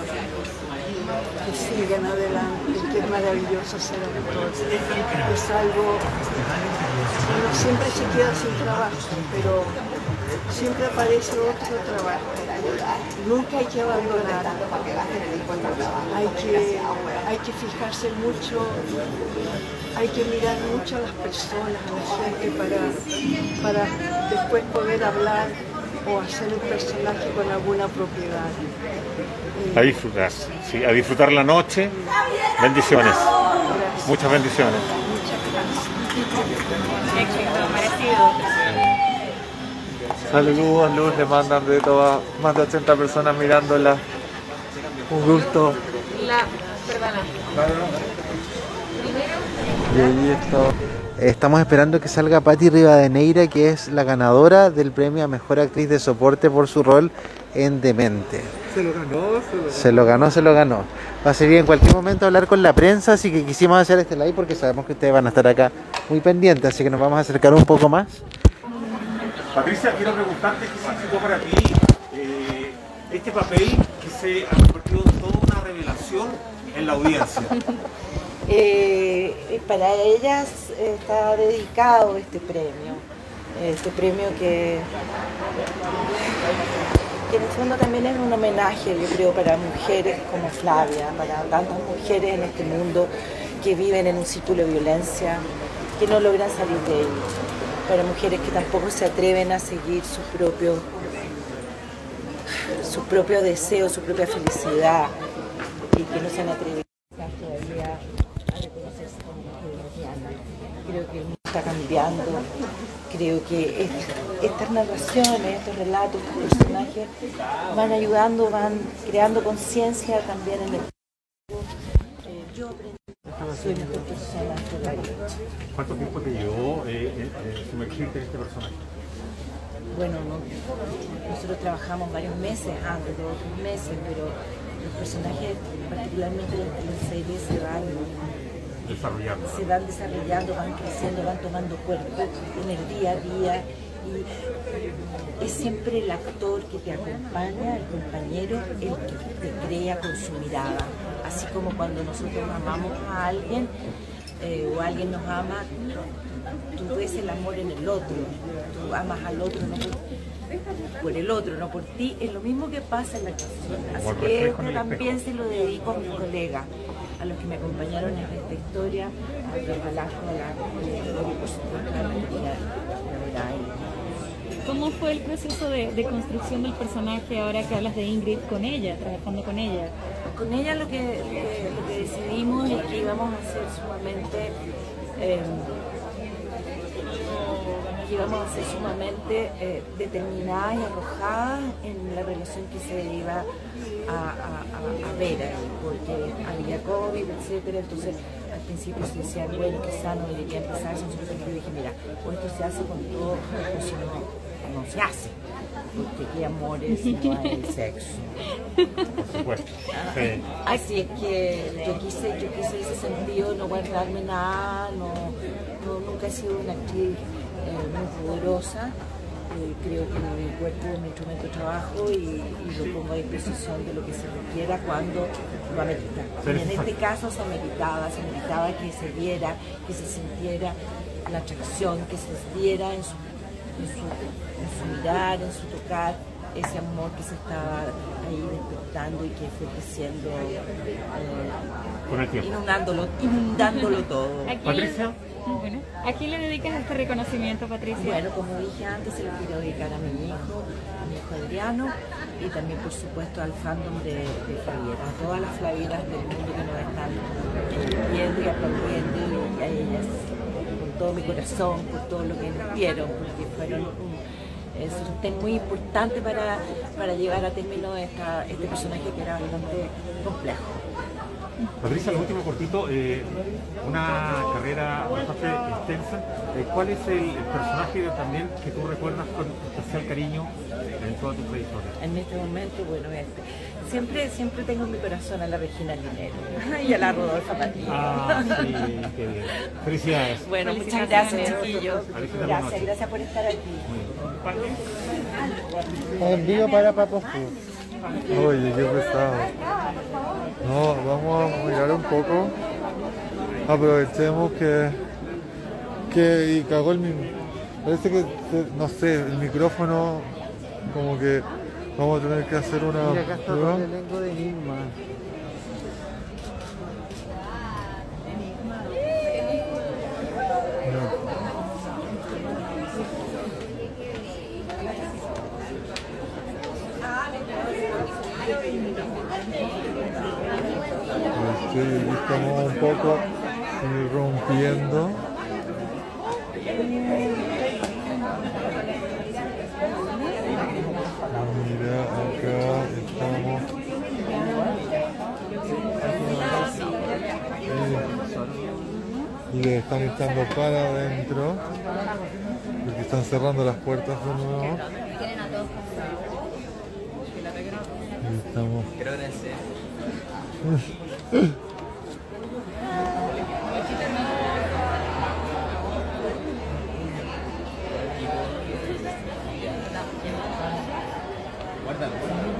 que sigan adelante, que es maravilloso ser actor. Es algo, uno siempre se queda sin trabajo, pero siempre aparece otro trabajo. Nunca hay que abandonar. Hay que, hay que fijarse mucho, hay que mirar mucho a las personas, a la gente para, para después poder hablar o hacer un personaje con alguna propiedad. A disfrutar, sí, a disfrutar la noche. Bendiciones. Muchas bendiciones. Éxito, merecido. Saludos, Luz, le mandan de todas, más de 80 personas mirándola. Un gusto. La, perdona. Y ahí está. Estamos esperando que salga Patti Rivadeneira, que es la ganadora del premio a Mejor Actriz de Soporte por su rol en Demente. Se lo ganó, se lo ganó. Se lo ganó, se lo ganó. Va a servir en cualquier momento hablar con la prensa, así que quisimos hacer este live porque sabemos que ustedes van a estar acá muy pendientes, así que nos vamos a acercar un poco más. Patricia, quiero preguntarte qué significó para ti eh, este papel que se ha convertido en toda una revelación en la audiencia. Eh, para ellas está dedicado este premio, este premio que, que en el fondo también es un homenaje, yo creo, para mujeres como Flavia, para tantas mujeres en este mundo que viven en un círculo de violencia, que no logran salir de él, para mujeres que tampoco se atreven a seguir su propio, su propio deseo, su propia felicidad y que no se han atrevido todavía a reconocerse como. Creo que el mundo está cambiando, creo que est- estas narraciones, estos relatos, estos personajes van ayudando, van creando conciencia también en el eh, ¿Cuánto tiempo te llevó eh, eh, eh, sumergirte en este personaje? Bueno, no- nosotros trabajamos varios meses antes, dos o tres meses, pero los personajes, particularmente los de la serie, se van, Desarrollando. se van desarrollando, van creciendo, van tomando cuerpo en el día a día. Y es siempre el actor que te acompaña, el compañero, el que te crea con su mirada. Así como cuando nosotros amamos a alguien eh, o alguien nos ama, tú ves el amor en el otro, tú amas al otro no por, por el otro, no por ti, es lo mismo que pasa en la actuación. Así que el también se lo dedico a mis colegas, a los que me acompañaron en esta historia, a Velasco, a la por supuesto a la Gaviray. ¿Cómo fue el proceso de, construcción del personaje ahora que hablas de Ingrid con ella, trabajando con ella? Con ella lo que, eh, decidimos es que íbamos a ser sumamente que íbamos a ser sumamente eh, determinadas y arrojadas en la relación que se iba a, a- porque había COVID, etcétera, entonces al principio se decía, bueno, quizá no debería empezar, nosotros yo dije, mira, o esto se hace con todo, o si no, no se hace, porque qué amores no hay el sexo. Por supuesto. Sí. Así es que yo quise, yo quise ese sentido no guardarme nada, no, no- nunca he sido una actriz eh, muy pudorosa. Eh, creo que mi cuerpo es mi instrumento de trabajo y, y lo pongo a disposición de lo que se requiera cuando lo amerita. Y en este caso se ameritaba, se ameritaba que se viera, que se sintiera la atracción, que se viera en su, en su, en su mirar, en su tocar, ese amor que se estaba ahí despertando y que fue creciendo, eh, inundándolo, inundándolo todo. ¿A quién, bueno, ¿A quién le dedicas este reconocimiento, Patricia? Bueno, como dije antes, se lo quiero dedicar a mi hijo, a mi hijo Adriano y también, por supuesto, al fandom de, de Flaviera, a todas las Flavieras del mundo que nos están viendo y aplaudiendo y a ellas, con todo mi corazón, por todo lo que nos dieron, porque fueron un eh, sostén muy importante para, para llevar a término esta, este personaje que era bastante complejo. Patricia, lo último cortito, eh, una carrera bastante extensa. Eh, ¿Cuál es el, el personaje también que tú recuerdas con especial cariño en toda tu trayectoria? En este momento, bueno, este, siempre, siempre tengo en mi corazón a la Regina Linero y a la Rodolfa Patiño. Ah, sí, qué bien. Felicidades. Bueno, muchas gracias, chiquillos. Gracias, gracias por estar aquí. Envío para Papo Oye, qué pesado. No, vamos a mirar un poco. Aprovechemos que. que y cagó el mismo. Parece que, no sé, el micrófono, como que vamos a tener que hacer una Mira, acá está prueba. todo el elenco de Enigma. Sí, aquí estamos un poco irrumpiendo. Mira, acá estamos. Y, y le están echando para adentro. Porque están cerrando las puertas de nuevo. Y estamos.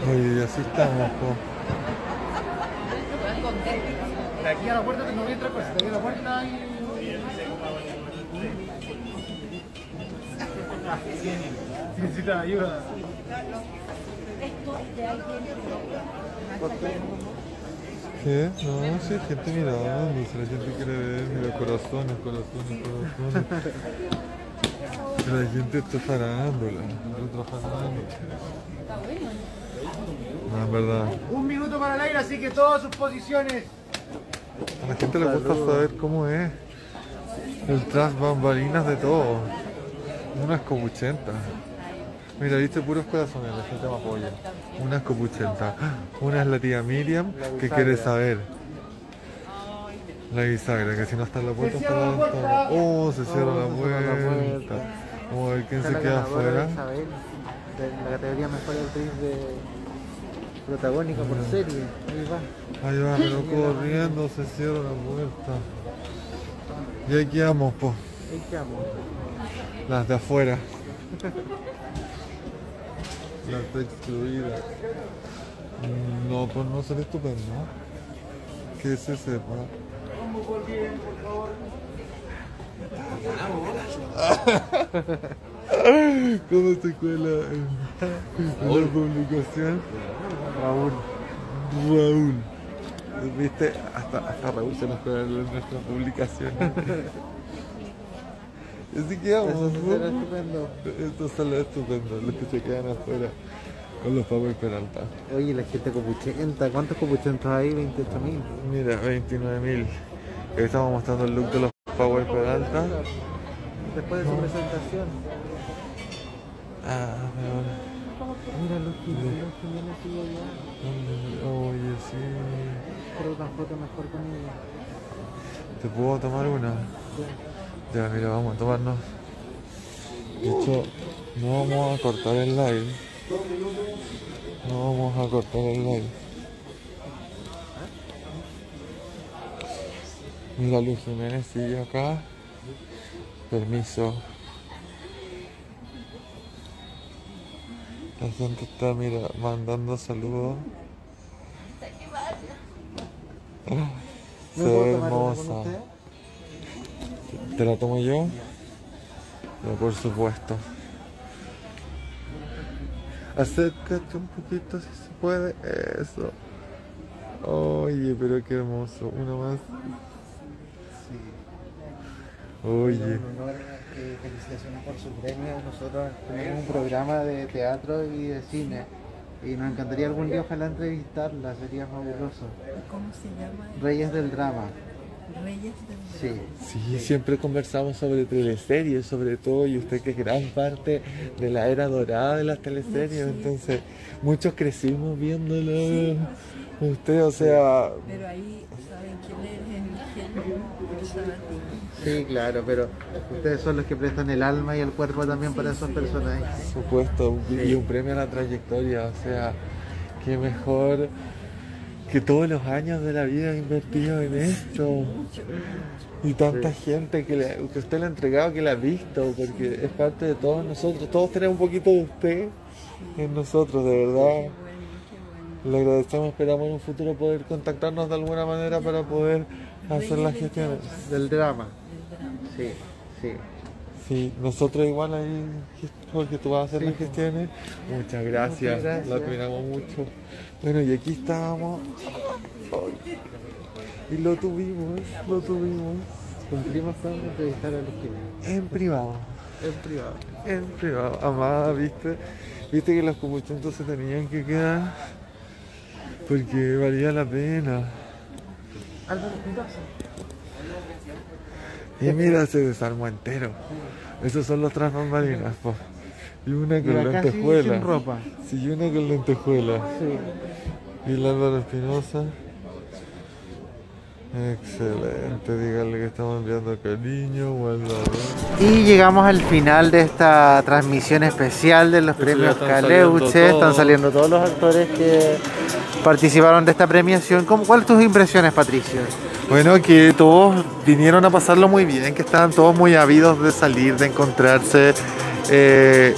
Oye, y así estamos, po. De aquí a la puerta no voy a entrar, pues de aquí a la puerta hay... Si ayuda. ¿Qué? No, sí, hay gente mirando, si la gente quiere ver, mira, corazones, corazones, corazones. La gente está parándola, otra parándola. No, es verdad. Un minuto para el aire, así que todas sus posiciones. A la gente le gusta saber cómo es el tras bambalinas de todo. Una escopuchenta. Mira, viste puros corazones, la gente me apoya. Una escopuchenta. Una es la tía Miriam que quiere saber. La bisagra, que si no está en la puerta está la ventana. Oh, se cierra la puerta. Vamos a ver quién se queda afuera. La categoría Mejor Actriz de Protagónica por serie. Ahí va. Ahí va, pero corriendo se cierra la puerta. Y ahí quedamos, po. Ahí quedamos. Las de afuera. Las de excluidas. No, pues no ser estupendo. Que se sepa. ¿Cómo se cuela en la publicación? Raúl. Raúl. ¿Viste? Hasta, hasta Raúl se nos cuela en nuestra publicación. Así que vamos. Eso será estupendo. Esto sale estupendo, los que se quedan afuera con los Power Peralta. Oye, la gente copuchenta, ¿cuántos copuchentos hay? 28.000. Mira, 29.000. Estamos mostrando el look de los Power Peralta. Después de su presentación. Ah, pero... Mira los que Jiménez sigue allá. Oye, sí. Pero una foto mejor con ella. ¿Te puedo tomar una? Ya, mira, vamos a tomarnos. De hecho, no vamos a cortar el live. No vamos a cortar el live. Mira, Luz Jiménez sigue acá. Permiso. La gente está, mira, mandando saludos. Se ¿Me puedo ve una hermosa. ¿Te la tomo yo? Ya, por supuesto. Acércate un poquito si se puede. Eso. Oye, pero qué hermoso. Uno más. Oye. Eh, felicitaciones por su premio. Nosotros tenemos un programa de teatro y de cine. Y nos encantaría algún día ojalá entrevistarla, sería fabuloso. ¿Cómo se llama? Reyes del Drama. Reyes del Sí. Sí, siempre conversamos sobre teleseries, sobre todo, y usted que es gran parte de la era dorada de las teleseries, entonces muchos crecimos viéndolo. Usted, o sea, Pero ahí saben quién es el genio. Sí, claro, pero ustedes son los que prestan el alma y el cuerpo también para esos personajes. por supuesto, y un premio a la trayectoria, o sea, qué mejor que todos los años de la vida invertidos en esto. Y tanta gente que, le- que usted le ha entregado, que la ha visto, porque es parte de todos nosotros. Todos tenemos un poquito de usted en nosotros, de verdad. Le agradecemos, esperamos en un futuro poder contactarnos de alguna manera para poder hacer las gestiones. Del drama. Sí, sí. Sí, nosotros igual ahí, porque tú vas a hacer las gestiones. Muchas gracias, Muchas gracias. lo admiramos mucho. Bueno, y aquí estábamos. Y lo tuvimos, lo tuvimos. Cumplimos con entrevistar a los que En privado. En privado. En privado. Amada, ¿viste? ¿Viste que los comuchentos se tenían que quedar? Porque valía la pena. Y mira, se desarmó entero. Esos son los tras bambalinas, po. Y una con Mira, lentejuela. sin ropa. Sí, y una con lentejuela. Sí. Y Álvaro Espinosa. Excelente, dígale que estamos enviando cariño, guardado. Y llegamos al final de esta transmisión especial de los Eso premios están Caleuche. saliendo Están saliendo todos los actores que participaron de esta premiación. ¿Cómo- ¿Cuáles tus impresiones, Patricio? Bueno, que todos vinieron a pasarlo muy bien, que estaban todos muy ávidos de salir, de encontrarse. eh,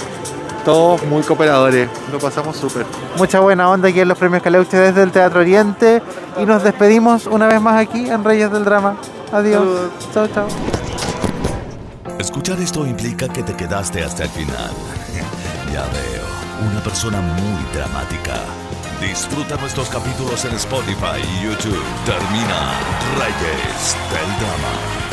todos muy cooperadores, lo pasamos súper. Mucha buena onda aquí en los premios Caleuche desde el Teatro Oriente. Y nos despedimos una vez más aquí en Reyes del Drama. Adiós. Chao, chao. Escuchar esto implica que te quedaste hasta el final. Ya veo, una persona muy dramática. Disfruta nuestros capítulos en Spotify y YouTube. Termina Reyes del Drama.